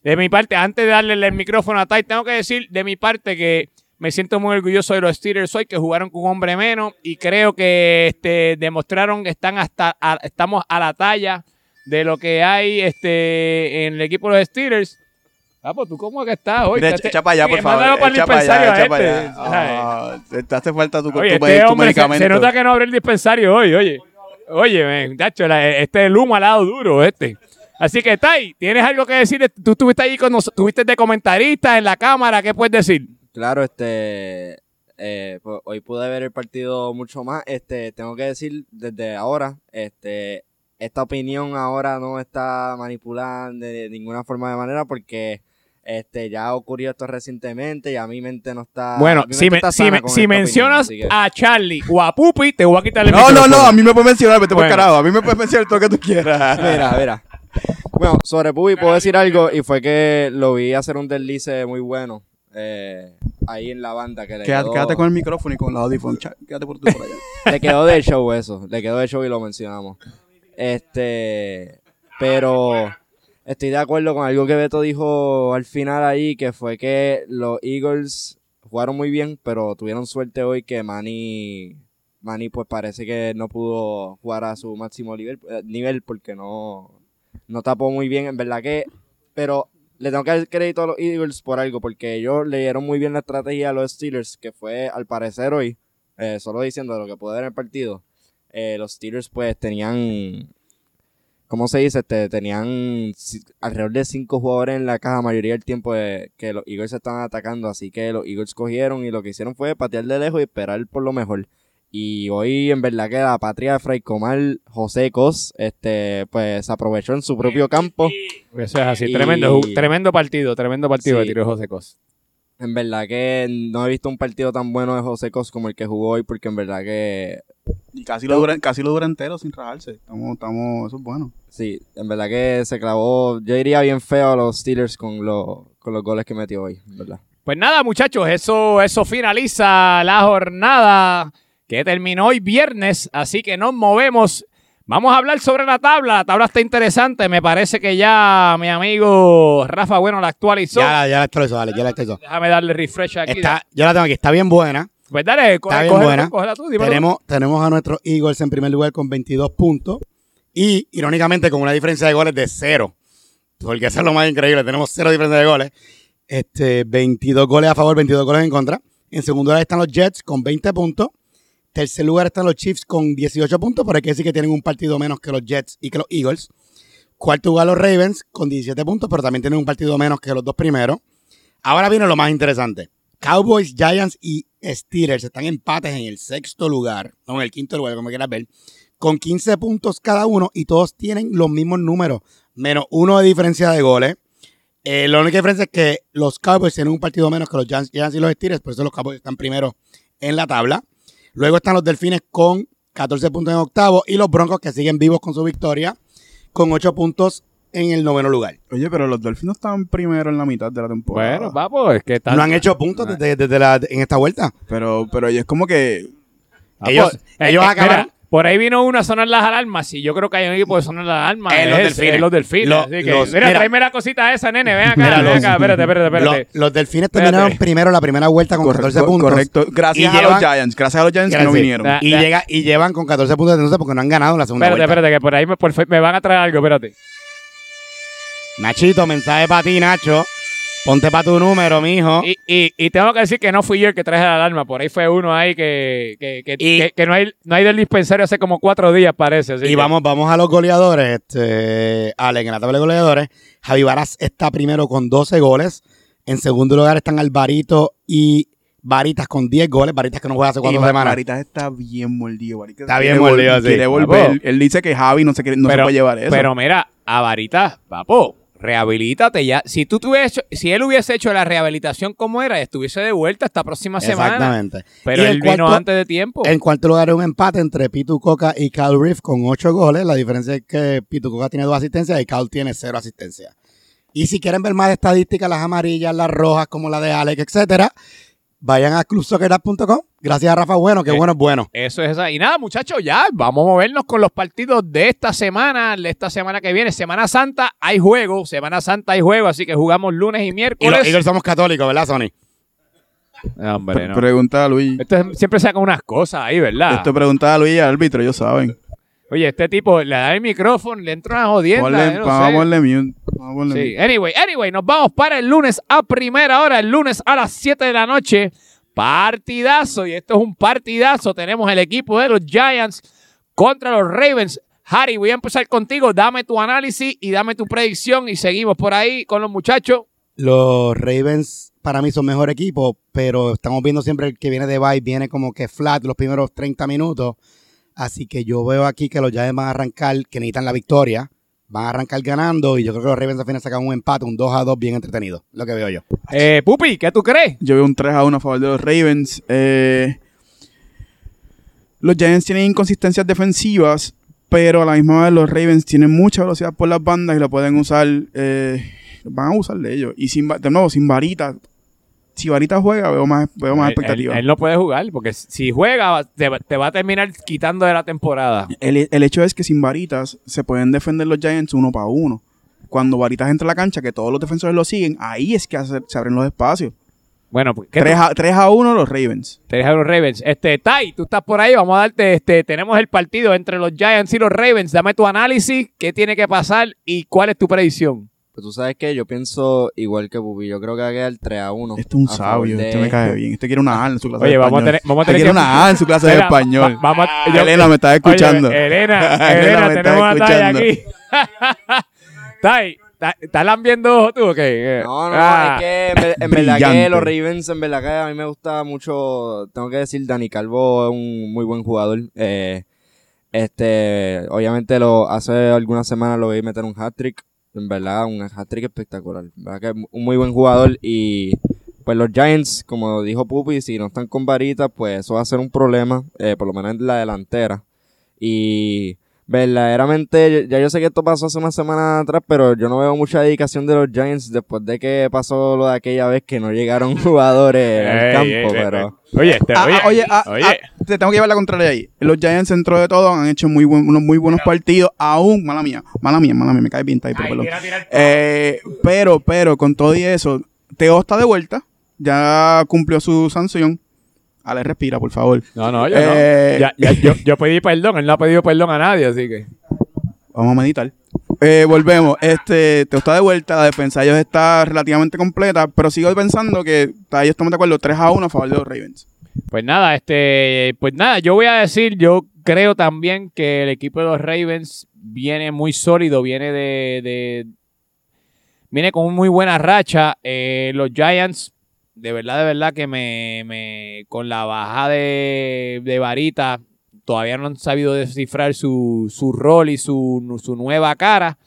Speaker 1: de mi parte, antes de darle el micrófono a Tai, tengo que decir de mi parte que me siento muy orgulloso de los Steelers hoy, que jugaron con un hombre menos y creo que este, demostraron que están hasta, a- estamos a la talla de lo que hay este, en el equipo de los Steelers. Ah, pues tú cómo que estás hoy.
Speaker 2: Mira, echa para allá, por favor.
Speaker 1: para
Speaker 2: Echa para allá, echa para
Speaker 1: este,
Speaker 2: allá.
Speaker 1: ¿sabes?
Speaker 2: Ah, te, hace falta tu, tu,
Speaker 1: Oye,
Speaker 2: tu-
Speaker 1: este
Speaker 2: tu
Speaker 1: hombre se,
Speaker 2: medicamento.
Speaker 1: se nota que no abre el dispensario hoy, oye. Oye, men, tacho, la- este es el humo al lado duro, este. Así que, Tai, ¿tienes algo que decir? Tú estuviste ahí con nosotros, estuviste de comentarista en la cámara, ¿qué puedes decir?
Speaker 4: Claro, este, eh, pues, hoy pude ver el partido mucho más. Este, tengo que decir desde ahora, este, esta opinión ahora no está manipulada de ninguna forma de manera porque, este, ya ocurrió esto recientemente y a mi mente no está.
Speaker 1: bueno, si, me-
Speaker 4: está
Speaker 1: si, me- si mencionas
Speaker 4: opinión,
Speaker 1: a Charlie o a Pupi, te voy a quitar el
Speaker 2: No, no,
Speaker 1: micrófono.
Speaker 2: no, a mí me puedes mencionar, vete
Speaker 1: Bueno.
Speaker 2: por carajo. A mí me puedes mencionar todo lo que tú quieras.
Speaker 4: Mira, mira. Bueno, sobre Pubi puedo decir algo y fue que lo vi hacer un deslice muy bueno eh, ahí en la banda que le
Speaker 2: Quédate,
Speaker 4: quedó,
Speaker 2: quédate con el micrófono y con los audífonos. Cha- Quédate por tú por allá.
Speaker 4: le quedó de show eso, le quedó de show y lo mencionamos. Este, pero estoy de acuerdo con algo que Beto dijo al final ahí, que fue que los Eagles jugaron muy bien, pero tuvieron suerte hoy que Manny, Manny pues parece que no pudo jugar a su máximo nivel, eh, nivel porque no, no tapó muy bien, en verdad que, pero le tengo que dar crédito a los Eagles por algo, porque ellos leyeron muy bien la estrategia a los Steelers, que fue al parecer hoy, eh, solo diciendo lo que pude ver el partido, eh, los Steelers pues tenían, ¿cómo se dice? Este, tenían alrededor de cinco jugadores en la caja mayoría del tiempo de- que los Eagles estaban atacando, así que los Eagles cogieron y lo que hicieron fue patear de lejos y esperar por lo mejor. Y hoy en verdad que la patria de Fray Comal, José Cos, este, pues aprovechó en su propio campo.
Speaker 1: Eso es así.
Speaker 4: Y-
Speaker 1: Tremendo, tremendo partido, tremendo partido
Speaker 4: Sí.
Speaker 1: de tiro de José Cos.
Speaker 4: En verdad que no he visto un partido tan bueno de José Cos como el que jugó hoy, porque en verdad que
Speaker 2: Y casi lo dura, casi lo dura entero sin rajarse. Estamos, estamos, eso es bueno.
Speaker 4: sí, en verdad que se clavó, yo diría bien feo a los Steelers con, los con los goles que metió hoy, en ¿verdad?
Speaker 1: Pues nada, muchachos, eso, eso finaliza la jornada que terminó hoy viernes, así que nos movemos. Vamos a hablar sobre la tabla. La tabla está interesante. Me parece que ya mi amigo Rafa Bueno la actualizó.
Speaker 3: Ya, la- ya la actualizó, dale, ya la actualizó.
Speaker 1: Déjame darle refresh aquí.
Speaker 3: Está, yo la tengo aquí, está bien buena.
Speaker 1: Pues dale,
Speaker 3: Está bien buena.
Speaker 1: cógela tú.
Speaker 3: Tenemos, tenemos a nuestros Eagles en primer lugar con 22 puntos. Y, irónicamente, con una diferencia de goles de cero. Porque eso es lo más increíble. Tenemos cero diferencia de goles. Este, 22 goles a favor, 22 goles en contra. En segundo lugar están los Jets con 20 puntos. Tercer lugar están los Chiefs con 18 puntos, pero hay que decir que tienen un partido menos que los Jets y que los Eagles. Cuarto lugar los Ravens con 17 puntos, pero también tienen un partido menos que los dos primeros. Ahora viene lo más interesante. Cowboys, Giants y Steelers están empates en el sexto lugar, no en el quinto lugar, como quieras ver, con 15 puntos cada uno y todos tienen los mismos números, menos uno de diferencia de goles. Eh, la única diferencia es que los Cowboys tienen un partido menos que los Giants Giants y los Steelers, por eso los Cowboys están primero en la tabla. Luego están los Delfines con 14 puntos en octavo y los Broncos que siguen vivos con su victoria con 8 puntos en el noveno lugar.
Speaker 2: Oye, pero los Dolphins no estaban primero en la mitad de la temporada.
Speaker 1: Bueno, vamos, es que está.
Speaker 3: No han hecho puntos desde, desde la- en esta vuelta.
Speaker 2: Pero, pero es como que
Speaker 1: Vamos.
Speaker 3: ellos-
Speaker 1: Eh,
Speaker 3: ellos
Speaker 1: eh,
Speaker 3: acabaron-
Speaker 1: mira, por ahí vino uno a sonar las alarmas. Y yo creo que hay un equipo de sonar las alarmas.
Speaker 3: Eh,
Speaker 1: es
Speaker 3: los delfines.
Speaker 1: es los delfines.
Speaker 3: Lo-
Speaker 1: Así que,
Speaker 3: los-
Speaker 1: mira,
Speaker 3: mira.
Speaker 1: tráeme la cosita esa, nene. Ven acá,
Speaker 3: Mira,
Speaker 1: ven
Speaker 3: los-
Speaker 1: acá. Espérate, espérate, espérate.
Speaker 3: los delfines
Speaker 1: Espérate.
Speaker 3: terminaron primero la primera vuelta con
Speaker 2: correcto,
Speaker 3: 14 puntos.
Speaker 2: correcto. Gracias
Speaker 3: Y
Speaker 2: a los Giants. Gracias a los Giants que no vinieron.
Speaker 1: Ah,
Speaker 3: Y, llega, y llevan con 14 puntos de entonces porque no han ganado en la segunda
Speaker 1: Espérate,
Speaker 3: vuelta.
Speaker 1: espérate, que por ahí me, por me van a traer algo. Espérate.
Speaker 3: Nachito, mensaje para ti, Nacho. Ponte para tu número, mijo.
Speaker 1: Y, y, y tengo que decir que no fui yo el que traje la alarma. Por ahí fue uno ahí que, que, que,
Speaker 3: Y-
Speaker 1: que- que no, hay, no hay del dispensario hace como cuatro días, parece. así
Speaker 3: Y
Speaker 1: que-
Speaker 3: vamos, vamos a los goleadores. Este, Alex, en la tabla de goleadores, Javi Varas está primero con 12 goles. En segundo lugar están Alvarito y Varitas con 10 goles. Varitas que no juega hace cuatro semanas.
Speaker 2: Baritas está bien mordido. Baritas
Speaker 3: Está bien mordido, sí.
Speaker 2: Quiere volver. Él dice que Javi no se, quiere- no se puede llevar eso.
Speaker 1: Pero mira, a Varita, papo, rehabilítate ya. Si tú tuviese hecho- si él hubiese hecho la rehabilitación como era, estuviese de vuelta esta próxima semana.
Speaker 3: Exactamente.
Speaker 1: Pero él vino antes de tiempo.
Speaker 3: En cuarto lugar, un empate entre Pitu Coca y Cal Reef con 8 goles. La diferencia es que Pitu Coca tiene 2 asistencias y Cal tiene 0 asistencias. Y si quieren ver más estadísticas, las amarillas, las rojas, como la de Alex, etcétera, vayan a clubsoccer.com. Gracias a Rafa Bueno, que
Speaker 1: Eh,
Speaker 3: bueno es bueno.
Speaker 1: Eso es esa. Y nada, muchachos, ya vamos a movernos con los partidos de esta semana, de esta semana que viene. Semana Santa hay juego, Semana Santa hay juego, así que jugamos lunes y
Speaker 3: Y
Speaker 1: miércoles.
Speaker 3: los Eagles somos católicos, ¿verdad, Sony?
Speaker 1: No, hombre, no.
Speaker 2: Pregunta a Luis.
Speaker 1: Esto es- siempre saca unas cosas ahí, ¿verdad?
Speaker 2: Esto pregunta a Luis y al árbitro, ellos saben.
Speaker 1: Oye, este tipo le da el micrófono, le entra una jodienda.
Speaker 2: Ponle,
Speaker 1: yo no
Speaker 2: vamos a
Speaker 1: sé.
Speaker 2: ponerle mute. Vamos a ponerle
Speaker 1: Sí,
Speaker 2: mute.
Speaker 1: anyway, anyway, nos vamos para el lunes a primera hora, el lunes a las 7 de la noche. Partidazo, y esto es un partidazo. Tenemos el equipo de los Giants contra los Ravens. Harry, voy a empezar contigo. Dame tu análisis y dame tu predicción y seguimos por ahí con los muchachos.
Speaker 3: Los Ravens para mí son mejor equipo, pero estamos viendo siempre el que viene de bye, viene como que flat los primeros 30 minutos. Así que yo veo aquí que los Giants van a arrancar, que necesitan la victoria, van a arrancar ganando y yo creo que los Ravens al final sacan un empate, un 2 a 2 bien entretenido, lo que veo yo.
Speaker 1: Eh, Pupi, ¿qué tú crees?
Speaker 2: Yo veo un 3 a 1 a favor de los Ravens. Eh, los Giants tienen inconsistencias defensivas, pero a la misma vez los Ravens tienen mucha velocidad por las bandas y la pueden usar. eh, van a usar de ellos. Y sin, de nuevo, sin varita. Si varita juega, veo más, veo más
Speaker 1: Él-
Speaker 2: expectativas.
Speaker 1: Él, él no puede jugar porque si juega te, va- te va a terminar quitando de la temporada.
Speaker 2: El, el hecho es que sin varitas se pueden defender los Giants uno para uno. Cuando varitas entra a la cancha, que todos los defensores lo siguen, ahí es que hace- se abren los espacios.
Speaker 1: Bueno, pues, ¿qué
Speaker 2: 3 a, 3 a 1 los Ravens.
Speaker 1: Te dejan los Ravens. Este, Tai, tú estás por ahí, vamos a darte, este, tenemos el partido entre los Giants y los Ravens. Dame tu análisis, qué tiene que pasar y cuál es tu predicción.
Speaker 4: Pues tú sabes que yo pienso igual que Pupi. Yo creo que va a quedar 3 a 1.
Speaker 2: Este es un
Speaker 4: a
Speaker 2: sabio,
Speaker 4: de-
Speaker 2: este me cae bien. Este quiere una A en su clase
Speaker 1: Oye,
Speaker 2: de
Speaker 1: vamos a
Speaker 2: español.
Speaker 1: tener, vamos a
Speaker 2: Este
Speaker 1: tener
Speaker 2: quiere
Speaker 1: que-
Speaker 2: una A en su clase de español.
Speaker 1: va- vamos a- yo-
Speaker 2: Elena, me estás escuchando.
Speaker 1: Oye, Elena,
Speaker 2: Elena
Speaker 1: Elena, tenemos a Tai
Speaker 2: escuchando.
Speaker 1: aquí. Tai, ¿ta- ¿estás lambiendo ojo tú o qué?
Speaker 4: No, no,
Speaker 1: Ah,
Speaker 4: es que en, en verdad que los Ravens, en verdad que a mí me gusta mucho, tengo que decir, Dani Calvo es un muy buen jugador. Eh, este, obviamente lo hace algunas semanas lo vi meter un hat-trick, en verdad, un hat-trick espectacular. En verdad que es un muy buen jugador y pues los Giants, como dijo Pupi, si no están con varitas, pues eso va a ser un problema, eh, por lo menos en la delantera. Y verdaderamente, ya yo sé que esto pasó hace una semana atrás, pero yo no veo mucha dedicación de los Giants después de que pasó lo de aquella vez que no llegaron jugadores al campo,
Speaker 1: ey, ey,
Speaker 4: pero...
Speaker 1: Oye, este,
Speaker 2: Ah,
Speaker 1: oye,
Speaker 2: ah, oye, ah,
Speaker 1: oye.
Speaker 2: ah, te tengo que llevar la contraria ahí. Los Giants, dentro de todo, han hecho muy buen- unos muy buenos partidos. Aún, mala mía, mala mía, mala mía, me cae bien, Tai, pero Eh, pero, pero, con todo y eso, Teo está de vuelta. Ya cumplió su sanción. Ale, respira, por favor.
Speaker 1: No, no, yo
Speaker 2: Eh,
Speaker 1: no. Ya, ya, yo, yo pedí perdón, él no ha pedido perdón a nadie, así que.
Speaker 2: Vamos a meditar. Eh, volvemos. Este, Teo está de vuelta. La defensa de ellos está relativamente completa. Pero sigo pensando que ellos estamos de acuerdo 3 a 1 a favor de los Ravens.
Speaker 1: Pues nada, este, pues nada, yo voy a decir, yo creo también que el equipo de los Ravens viene muy sólido, viene de, de- viene con muy buena racha. Eh, los Giants, de verdad, de verdad que me, me con la baja de, de varita, todavía no han sabido descifrar su, su rol y su, su nueva cara.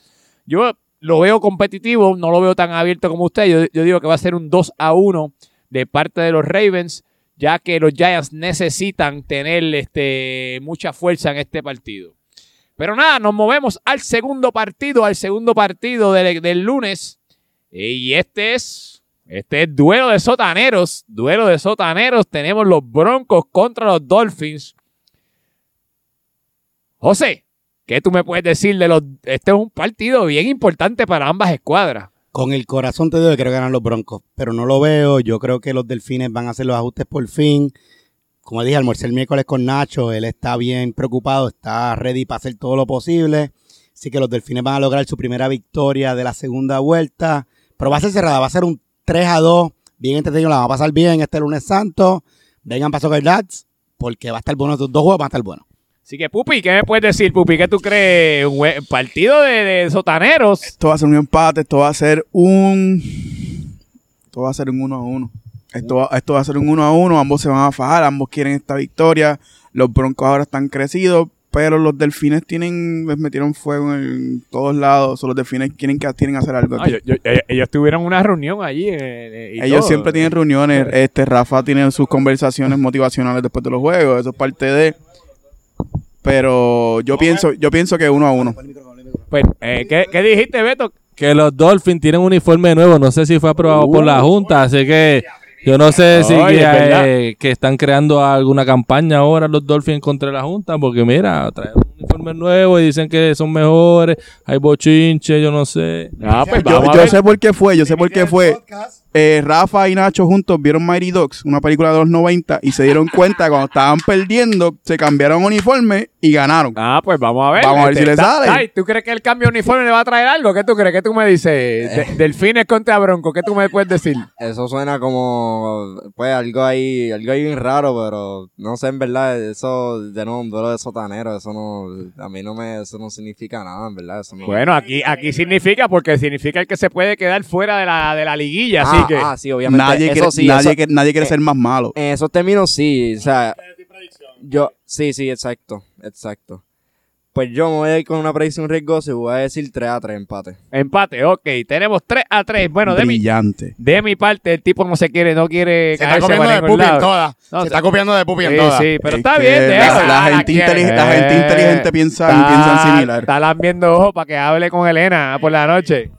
Speaker 1: Yo lo veo competitivo, no lo veo tan abierto como usted. Yo, yo digo que va a ser un 2 a 1 de parte de los Ravens ya que los Giants necesitan tener este, mucha fuerza en este partido. Pero nada, nos movemos al segundo partido, al segundo partido del, lunes. Y este es, este es duelo de sotaneros, duelo de sotaneros. Tenemos los Broncos contra los Dolphins. José, ¿qué tú me puedes decir de los... Este es un partido bien importante para ambas escuadras.
Speaker 3: Con el corazón te digo que quiero ganar los Broncos, pero no lo veo. Yo creo que los Delfines van a hacer los ajustes por fin. Como dije, almorcé el miércoles con Nacho. Él está bien preocupado, está ready para hacer todo lo posible. Así que los Delfines van a lograr su primera victoria de la segunda vuelta. Pero va a ser cerrada, va a ser un 3 a 2. Bien entretenido, la va a pasar bien este lunes santo. Vengan para Soccer Dads, porque va a estar bueno. Estos dos juegos van a estar buenos.
Speaker 1: Así que, Pupi, ¿qué me puedes decir, Pupi? ¿Qué tú crees? ¿Un partido de, de sotaneros?
Speaker 2: Esto va a ser un empate. Esto va a ser un. Esto va a ser un 1 a 1. Esto va, esto va a ser un 1 a 1. Ambos se van a fajar. Ambos quieren esta victoria. Los Broncos ahora están crecidos. Pero los delfines tienen, les metieron fuego en todos lados. So, los delfines quieren que tienen que hacer algo.
Speaker 1: No,
Speaker 2: aquí.
Speaker 1: yo- yo- ellos, ellos tuvieron una reunión allí. eh, eh, y
Speaker 2: Ellos
Speaker 1: todo.
Speaker 2: siempre tienen reuniones. Este Rafa tiene sus conversaciones motivacionales después de los juegos. Eso es parte de. Pero yo pienso, yo pienso que uno a uno.
Speaker 1: Pues, eh, ¿qué, qué dijiste, Beto?
Speaker 6: Que los Dolphins tienen un uniforme nuevo. No sé si fue aprobado por la Junta. Así que yo no sé si
Speaker 1: Oye,
Speaker 6: que, eh, que están creando alguna campaña ahora los Dolphins contra la Junta. Porque mira, traen un uniforme nuevo y dicen que son mejores. Hay bochinche, yo no sé.
Speaker 1: Ah, pues
Speaker 2: Yo, sé por qué fue, yo sé por qué fue. Eh, Rafa y Nacho juntos vieron Mighty Dogs, una película de los 90, y se dieron cuenta que cuando estaban perdiendo, se cambiaron uniforme y ganaron.
Speaker 1: Ah, pues vamos a ver.
Speaker 2: Vamos a ver si le sale.
Speaker 1: Ay, ¿tú crees que el cambio de uniforme le va a traer algo? ¿Qué tú crees? ¿Qué tú me dices? De- Delfines contra Bronco. ¿Qué tú me puedes decir?
Speaker 4: Eso suena como, pues, algo ahí, algo ahí bien raro, pero no sé, en verdad, eso, de nuevo, un duelo de sotanero, eso no, a mí no me, eso no significa nada, en verdad, eso no.
Speaker 1: Bueno, aquí, aquí significa porque significa el que se puede quedar fuera de la, de la liguilla, así
Speaker 4: ah,
Speaker 1: que...
Speaker 4: ah, sí, obviamente,
Speaker 2: nadie
Speaker 4: eso
Speaker 2: quiere,
Speaker 4: sí,
Speaker 2: nadie,
Speaker 4: eso-
Speaker 2: quiere, nadie quiere
Speaker 4: eh,
Speaker 2: ser más malo.
Speaker 4: En esos términos sí, o sea, yo, sí, sí, exacto, exacto. Pues yo me voy a ir con una predicción riesgosa y voy a decir 3 a 3 empate.
Speaker 1: Empate, ok. Tenemos 3 a 3. Bueno, de mi,
Speaker 2: Brillante.
Speaker 1: de mi parte, el tipo no se quiere, no quiere
Speaker 3: Se está copiando de Pupi en todas.
Speaker 1: No,
Speaker 3: se
Speaker 1: se-
Speaker 3: está copiando de Pupi en
Speaker 1: Sí,
Speaker 3: todas.
Speaker 1: sí, pero
Speaker 2: Es
Speaker 1: está
Speaker 2: que
Speaker 1: bien.
Speaker 2: la- gente
Speaker 1: quiere.
Speaker 2: intelig- la gente inteligente piensa-
Speaker 1: está-
Speaker 2: piensan similar.
Speaker 1: Está lambiendo ojo para que hable con Elena por la noche.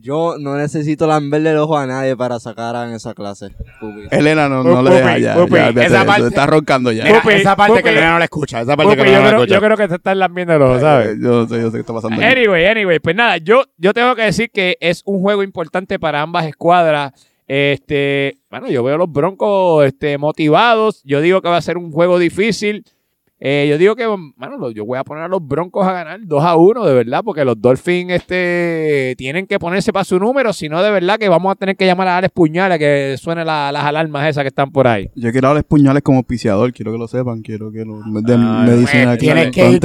Speaker 4: Yo no necesito lamberle el ojo a nadie para sacar en esa clase. Pupi.
Speaker 2: Elena no, no
Speaker 1: Pupi,
Speaker 2: le deja ya.
Speaker 1: Pupi,
Speaker 2: ya, olvídate
Speaker 3: esa parte-
Speaker 2: está roncando ya.
Speaker 3: Mira, esa parte
Speaker 1: Pupi.
Speaker 3: que Elena no la escucha. Esa parte
Speaker 1: Pupi,
Speaker 3: que
Speaker 1: yo,
Speaker 3: no la
Speaker 1: creo,
Speaker 3: escucha.
Speaker 1: yo creo que te están lambiendo el ojo, ¿sabes?
Speaker 2: Yo no sé, yo sé qué está pasando. aquí.
Speaker 1: Anyway, anyway, pues nada, yo, yo tengo que decir que es un juego importante para ambas escuadras. Este, bueno, yo veo a los Broncos este, motivados. Yo digo que va a ser un juego difícil. Eh, yo digo que, bueno, yo voy a poner a los Broncos a ganar 2 a 1, de verdad, porque los Dolphins este, tienen que ponerse para su número, si no, de verdad que vamos a tener que llamar a Alex Puñal a que suene la- las alarmas esas que están por ahí.
Speaker 2: Yo quiero darles puñales como auspiciador, quiero que lo sepan, quiero que lo, me, dicen aquí
Speaker 3: Tienes que, ir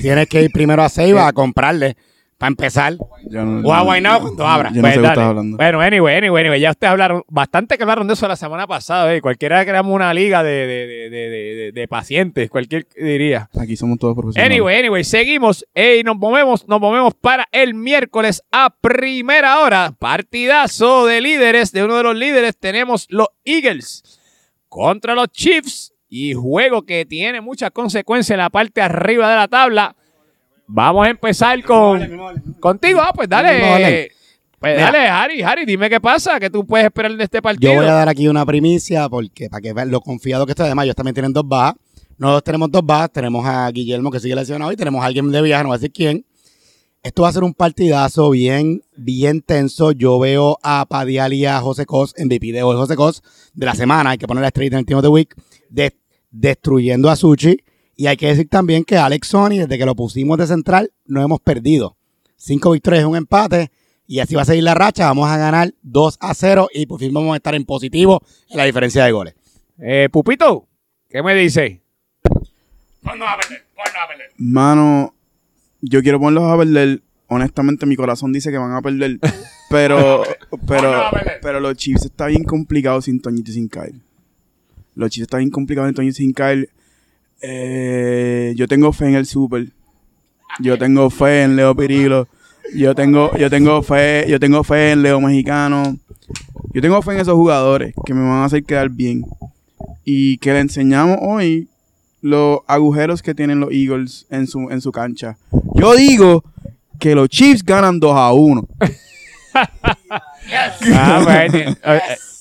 Speaker 3: tienes que ir primero a Seiba a comprarle para empezar.
Speaker 2: No-
Speaker 3: O a Guaynabo cuando abra.
Speaker 2: Yo no
Speaker 1: Pues
Speaker 2: sé
Speaker 1: dale.
Speaker 2: hablando.
Speaker 1: Bueno, anyway, anyway, anyway, ya ustedes hablaron, bastante que hablaron de eso la semana pasada, eh. cualquiera creamos una liga de, de, de, de, de- de pacientes, cualquier diría.
Speaker 2: Aquí somos todos profesionales.
Speaker 1: Anyway, anyway, seguimos eh, y nos movemos, nos movemos para el miércoles a primera hora. Partidazo de líderes, de uno de los líderes tenemos los Eagles contra los Chiefs y juego que tiene muchas consecuencias en la parte arriba de la tabla. Vamos a empezar con contigo, ah, pues dale. Pues
Speaker 3: Mira.
Speaker 1: dale, Harry, Harry, dime qué pasa, qué tú puedes esperar de este partido.
Speaker 3: Yo voy a dar aquí una primicia porque para que vean lo confiado que estoy. Además, ellos también tienen dos bajas. Nosotros tenemos dos bajas. Tenemos a Guillermo que sigue lesionado y tenemos a alguien de viaje, no voy a decir quién. Esto va a ser un partidazo bien, bien tenso. Yo veo a Padial y a José Cos, MVP de hoy, José Cos, de la semana. Hay que poner la estrella en el Team of the Week, de- destruyendo a Suchi. Y hay que decir también que Alex Sony, desde que lo pusimos de central, no hemos perdido. Cinco victorias, un empate. Y así va a seguir la racha. Vamos a ganar 2 a 0 y por fin vamos a estar en positivo en la diferencia de goles.
Speaker 1: Eh, Pupito, ¿qué me dice?
Speaker 2: Mano, yo quiero ponerlos a perder. Honestamente, mi corazón dice que van a perder. Pero, pero, pero los Chiefs está bien complicado sin Toñito y sin Kyle. Los Chiefs está bien complicado sin Toñito y sin Kyle. Eh, yo tengo fe en el Super. Yo tengo fe en Leo Pirilo. Yo tengo, yo tengo fe, yo tengo fe en Leo Mexicano. Yo tengo fe en esos jugadores que me van a hacer quedar bien. Y que le enseñamos hoy los agujeros que tienen los Eagles en su, en su cancha. Yo digo que los Chiefs ganan 2 a 1.
Speaker 1: Ah, pues, eh, eh,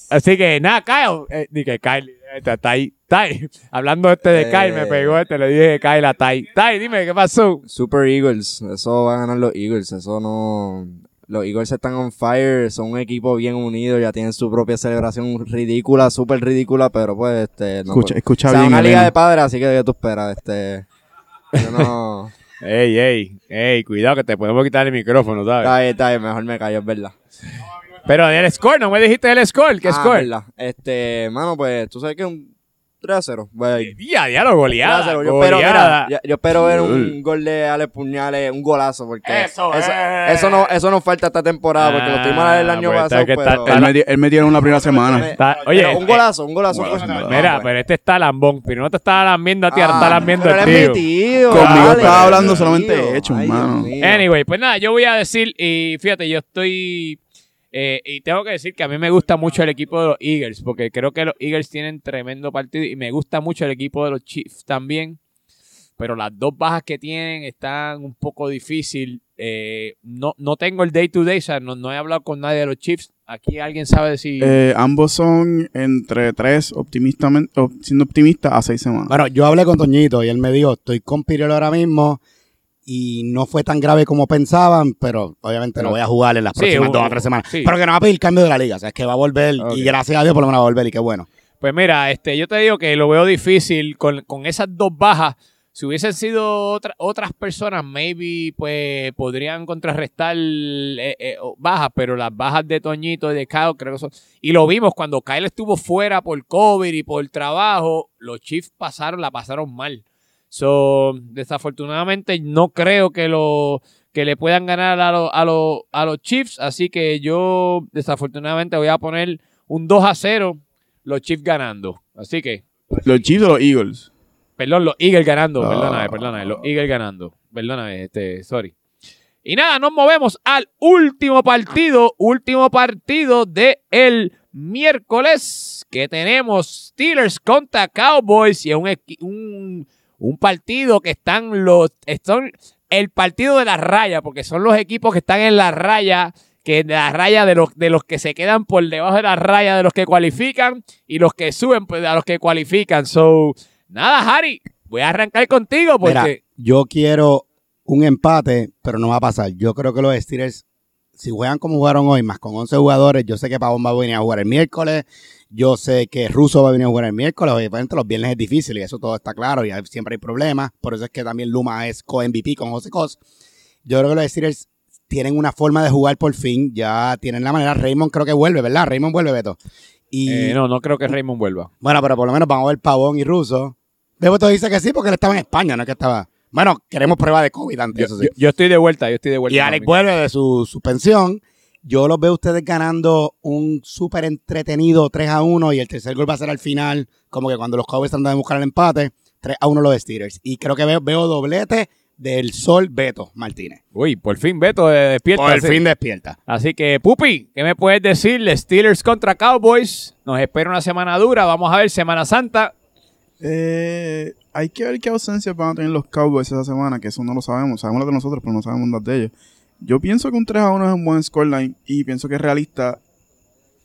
Speaker 1: así que nada, Kyle, di que Kyle, está ahí, ahí. Hablando este de Kyle, me
Speaker 4: Eh.
Speaker 1: pegó este, le dije Kyle a Tai. Tai, dime, ¿qué pasó?
Speaker 4: Super Eagles, eso va a ganar los Eagles, eso no... Los Eagles están on fire, son un equipo bien unido, ya tienen su propia celebración ridícula, súper ridícula, pero pues, este... No,
Speaker 2: Escucha,
Speaker 4: pues,
Speaker 2: escucha
Speaker 4: o sea,
Speaker 2: bien,
Speaker 4: una liga de padres, así que ¿qué tú esperas? Este... Yo no...
Speaker 1: Ey, ey, ey, cuidado que te podemos quitar el micrófono, ¿sabes?
Speaker 4: está bien, está bien, mejor me callo, es verdad.
Speaker 1: Pero el score, no me dijiste el score, ¿qué
Speaker 4: Ah,
Speaker 1: score?
Speaker 4: verdad. Este, mano, pues, tú sabes que un 3 a 0. Pues,
Speaker 1: Día, diablo, goleada,
Speaker 4: 3 a 0. Yo espero, mira, yo, yo espero ver un gol de Ale Puñales, un golazo, porque
Speaker 1: Eso
Speaker 4: eso,
Speaker 1: es.
Speaker 4: eso no, eso nos falta esta temporada, porque lo tuvimos el
Speaker 1: Ah,
Speaker 4: año
Speaker 1: pues,
Speaker 4: pasado,
Speaker 1: está que
Speaker 4: pero...
Speaker 1: está-
Speaker 2: Él, él metieron una primera semana.
Speaker 1: Está-
Speaker 4: Pero
Speaker 1: oye,
Speaker 4: un
Speaker 1: eh,
Speaker 4: golazo, un golazo.
Speaker 2: golazo,
Speaker 1: Mira,
Speaker 4: Ah,
Speaker 1: pero este está lambón. Primero te estaba lambiendo a ti, ahora
Speaker 4: Ah,
Speaker 1: está lambiendo
Speaker 4: pero
Speaker 1: el
Speaker 4: él es
Speaker 1: tío.
Speaker 4: mi tío.
Speaker 2: Conmigo
Speaker 4: dale,
Speaker 2: estaba hablando solamente hecho,
Speaker 4: Ay,
Speaker 2: hermano.
Speaker 4: Mío.
Speaker 1: Anyway, pues nada, yo voy a decir, y fíjate, yo estoy. Eh, y tengo que decir que a mí me gusta mucho el equipo de los Eagles, porque creo que los Eagles tienen tremendo partido y me gusta mucho el equipo de los Chiefs también. Pero las dos bajas que tienen están un poco difícil. Eh, no, no tengo el day to day, o sea, no, no he hablado con nadie de los Chiefs. Aquí alguien sabe si.
Speaker 2: Eh, ambos son entre 3, optimistamente, op- siendo optimista, a 6 semanas.
Speaker 3: Bueno, yo hablé con Toñito y él me dijo, estoy con Pirelo ahora mismo y no fue tan grave como pensaban, pero obviamente
Speaker 1: Pero-
Speaker 3: lo voy a jugar en las
Speaker 1: Sí,
Speaker 3: próximas
Speaker 1: un-
Speaker 3: dos o tres semanas.
Speaker 1: sí.
Speaker 3: Pero que no va a pedir cambio de la liga, o sea, es que va a volver y gracias a Dios por lo menos va a volver y qué bueno.
Speaker 1: Pues mira, este, yo te digo que lo veo difícil con, con esas dos bajas. Si hubiesen sido otra- otras personas, maybe pues podrían contrarrestar eh, eh, bajas, pero las bajas de Toñito y de Kyle creo que son... Y lo vimos cuando Kyle estuvo fuera por COVID y por trabajo, los Chiefs pasaron, la pasaron mal. So, desafortunadamente no creo que lo que le puedan ganar a, los a, los a los Chiefs, así que yo desafortunadamente voy a poner un 2 a 0 los Chiefs ganando. Así que,
Speaker 2: ¿Los Chiefs o los Eagles?
Speaker 1: perdón, los Eagles ganando.
Speaker 2: Ah.
Speaker 1: Perdóname, perdóname. Los Eagles ganando. Perdóname, este, sorry. Y nada, nos movemos al último partido. Último partido de el miércoles. Que tenemos Steelers contra Cowboys. Y es un, un, un partido que están los. Son el partido de la raya. Porque son los equipos que están en la raya que de la raya de los, de los que se quedan por debajo de la raya de los que cualifican y los que suben pues, a los que cualifican. So, nada, Harry, voy a arrancar contigo porque
Speaker 3: Mira, yo quiero un empate, pero no va a pasar. Yo creo que los Steelers si juegan como jugaron hoy, más con 11 jugadores, yo sé que Pavón va a venir a jugar el miércoles, yo sé que Russo va a venir a jugar el miércoles, obviamente los viernes es difícil y eso todo está claro y hay- siempre hay problemas, por eso es que también Luma es co-MVP con José Cos. Yo creo que los Steelers tienen una forma de jugar por fin, ya tienen la manera, Raymond creo que vuelve, ¿verdad? Raymond vuelve, Beto. Y,
Speaker 1: Eh, no, no creo que Raymond vuelva.
Speaker 3: Bueno, pero por lo menos vamos a ver Pavón y Russo. Beto dice que sí porque él estaba en España, no es que estaba... Bueno, queremos prueba de COVID antes,
Speaker 1: Yo,
Speaker 3: eso sí.
Speaker 1: yo- yo estoy de vuelta, yo estoy de vuelta.
Speaker 3: Y Alex vuelve de su suspensión. Yo los veo a ustedes ganando un súper entretenido 3 a 1 y el tercer gol va a ser al final, como que cuando los Cowboys tratan de buscar el empate, 3 a 1 los Steelers. Y creo que veo, veo doblete del Sol Beto Martínez.
Speaker 1: Uy, por fin Beto eh, despierta.
Speaker 3: Por
Speaker 1: sí.
Speaker 3: fin despierta.
Speaker 1: Así que, Pupi, ¿qué me puedes decir? Steelers contra Cowboys. Nos espera una semana dura. Vamos a ver Semana Santa.
Speaker 2: Eh, hay que ver qué ausencias van a tener los Cowboys esa semana, que eso no lo sabemos. Sabemos lo de nosotros, pero no sabemos las de ellos. Yo pienso que un 3 a 1 es un buen scoreline y pienso que es realista.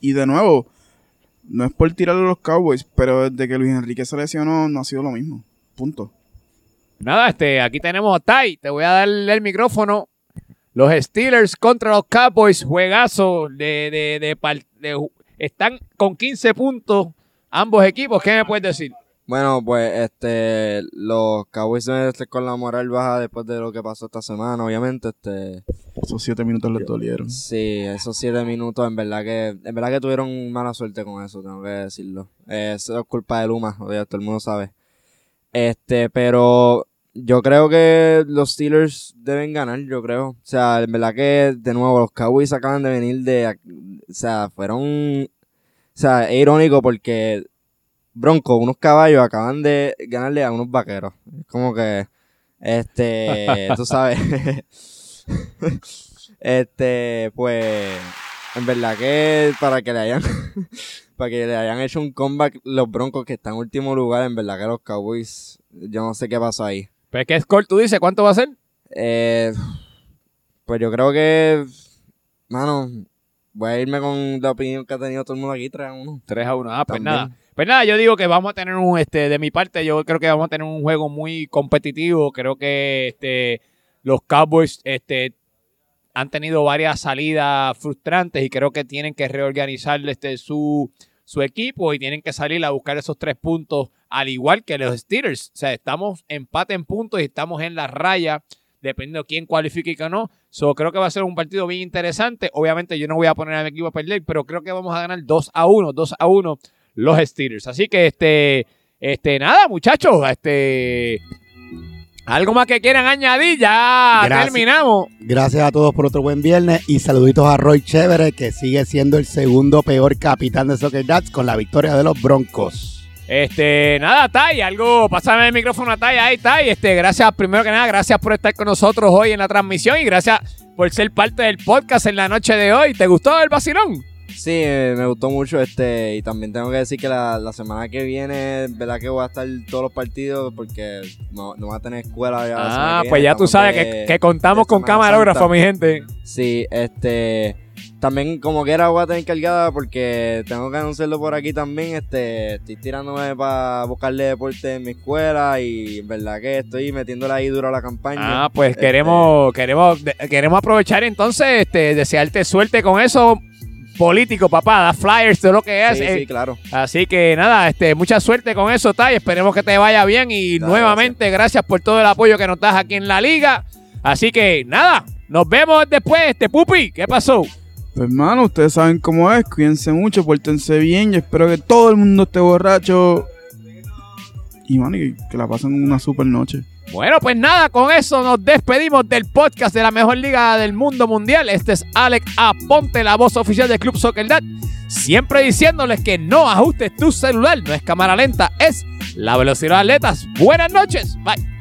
Speaker 2: Y de nuevo, no es por tirarle a los Cowboys, pero desde que Luis Enrique se lesionó no ha sido lo mismo. Punto.
Speaker 1: Nada, este, aquí tenemos a Tai. Te voy a darle el micrófono. Los Steelers contra los Cowboys. Juegazo de, de, de están con 15 puntos ambos equipos. ¿Qué me puedes decir?
Speaker 4: Bueno, pues este los Cowboys deben estar con la moral baja después de lo que pasó esta semana, obviamente. Este,
Speaker 2: Esos 7 minutos les dolieron.
Speaker 4: sí, esos siete minutos en verdad que en verdad que tuvieron mala suerte con eso, tengo que decirlo. Eh, Eso es culpa de Luma, obviamente todo el mundo sabe. Este, pero yo creo que los Steelers deben ganar, yo creo. O sea, en verdad que de nuevo los Cowboys acaban de venir de, o sea, fueron, o sea, es irónico porque Bronco, unos caballos acaban de ganarle a unos vaqueros. Es como que, este, tú sabes. este, pues, en verdad que para que le hayan, para que le hayan hecho un comeback los Broncos que están en último lugar, en verdad que los Cowboys, yo no sé qué pasó ahí.
Speaker 1: Pues, ¿qué score tú dices? ¿Cuánto va a ser?
Speaker 4: Eh, pues yo creo que, mano, voy a irme con la opinión que ha tenido todo el mundo aquí, 3 a 1.
Speaker 1: 3 a 1. Ah, pues
Speaker 4: También.
Speaker 1: nada. Pues nada, yo digo que vamos a tener un, este, de mi parte, yo creo que vamos a tener un juego muy competitivo. Creo que este, los Cowboys este, han tenido varias salidas frustrantes y creo que tienen que reorganizar este, su, su equipo y tienen que salir a buscar esos tres puntos, al igual que los Steelers. O sea, estamos empate en puntos y estamos en la raya, dependiendo quién cualifique y quién no. So, creo que va a ser un partido bien interesante. Obviamente, yo no voy a poner a mi equipo a perder, pero creo que vamos a ganar 2 a 1, 2 a 1 los Steelers. Así que, este, este, nada, muchachos, este. Algo más que quieran añadir, ya
Speaker 3: Gracias.
Speaker 1: terminamos.
Speaker 3: Gracias a todos por otro buen viernes y saluditos a Roy Chévere, que sigue siendo el segundo peor capitán de Soccer Dats con la victoria de los Broncos.
Speaker 1: Este, nada, Tai, algo, pásame el micrófono a Tai, ahí, Tai. Este, gracias, primero que nada, gracias por estar con nosotros hoy en la transmisión y gracias por ser parte del podcast en la noche de hoy. ¿Te gustó el vacilón?
Speaker 4: Sí, eh, me gustó mucho este y también tengo que decir que la, la semana que viene, verdad que voy a estar todos los partidos porque no, no voy a tener escuela ya.
Speaker 1: Ah,
Speaker 4: que
Speaker 1: pues ya tú sabes
Speaker 4: de-
Speaker 1: que, que contamos con camarógrafo,
Speaker 4: Santa.
Speaker 1: mi gente.
Speaker 4: Sí, este también como quiera voy a tener cargada porque tengo que anunciarlo por aquí también, este estoy tirándome para buscarle deporte en mi escuela y en verdad que estoy metiéndole ahí duro a la campaña.
Speaker 1: Ah, pues
Speaker 4: Este,
Speaker 1: queremos, queremos, queremos aprovechar entonces, este, desearte suerte con eso político, papá, da flyers, todo lo que es.
Speaker 4: Sí,
Speaker 1: eh,
Speaker 4: sí, claro.
Speaker 1: Así que nada, este, mucha suerte con eso, Tai. Esperemos que te vaya bien y nuevamente gracias. por todo el apoyo que nos das aquí en la liga. Así que nada, nos vemos después, este Pupi. ¿Qué pasó?
Speaker 2: Pues hermano, ustedes saben cómo es. Cuídense mucho, pórtense bien. Yo espero que todo el mundo esté borracho. Y mano, y que la pasen una super noche.
Speaker 1: Bueno, pues nada, con eso nos despedimos del podcast de la mejor liga del mundo mundial. Este es Alex Aponte, la voz oficial del Club Soccer. Siempre diciéndoles que no ajustes tu celular, no es cámara lenta, es la velocidad de atletas. Buenas noches, bye.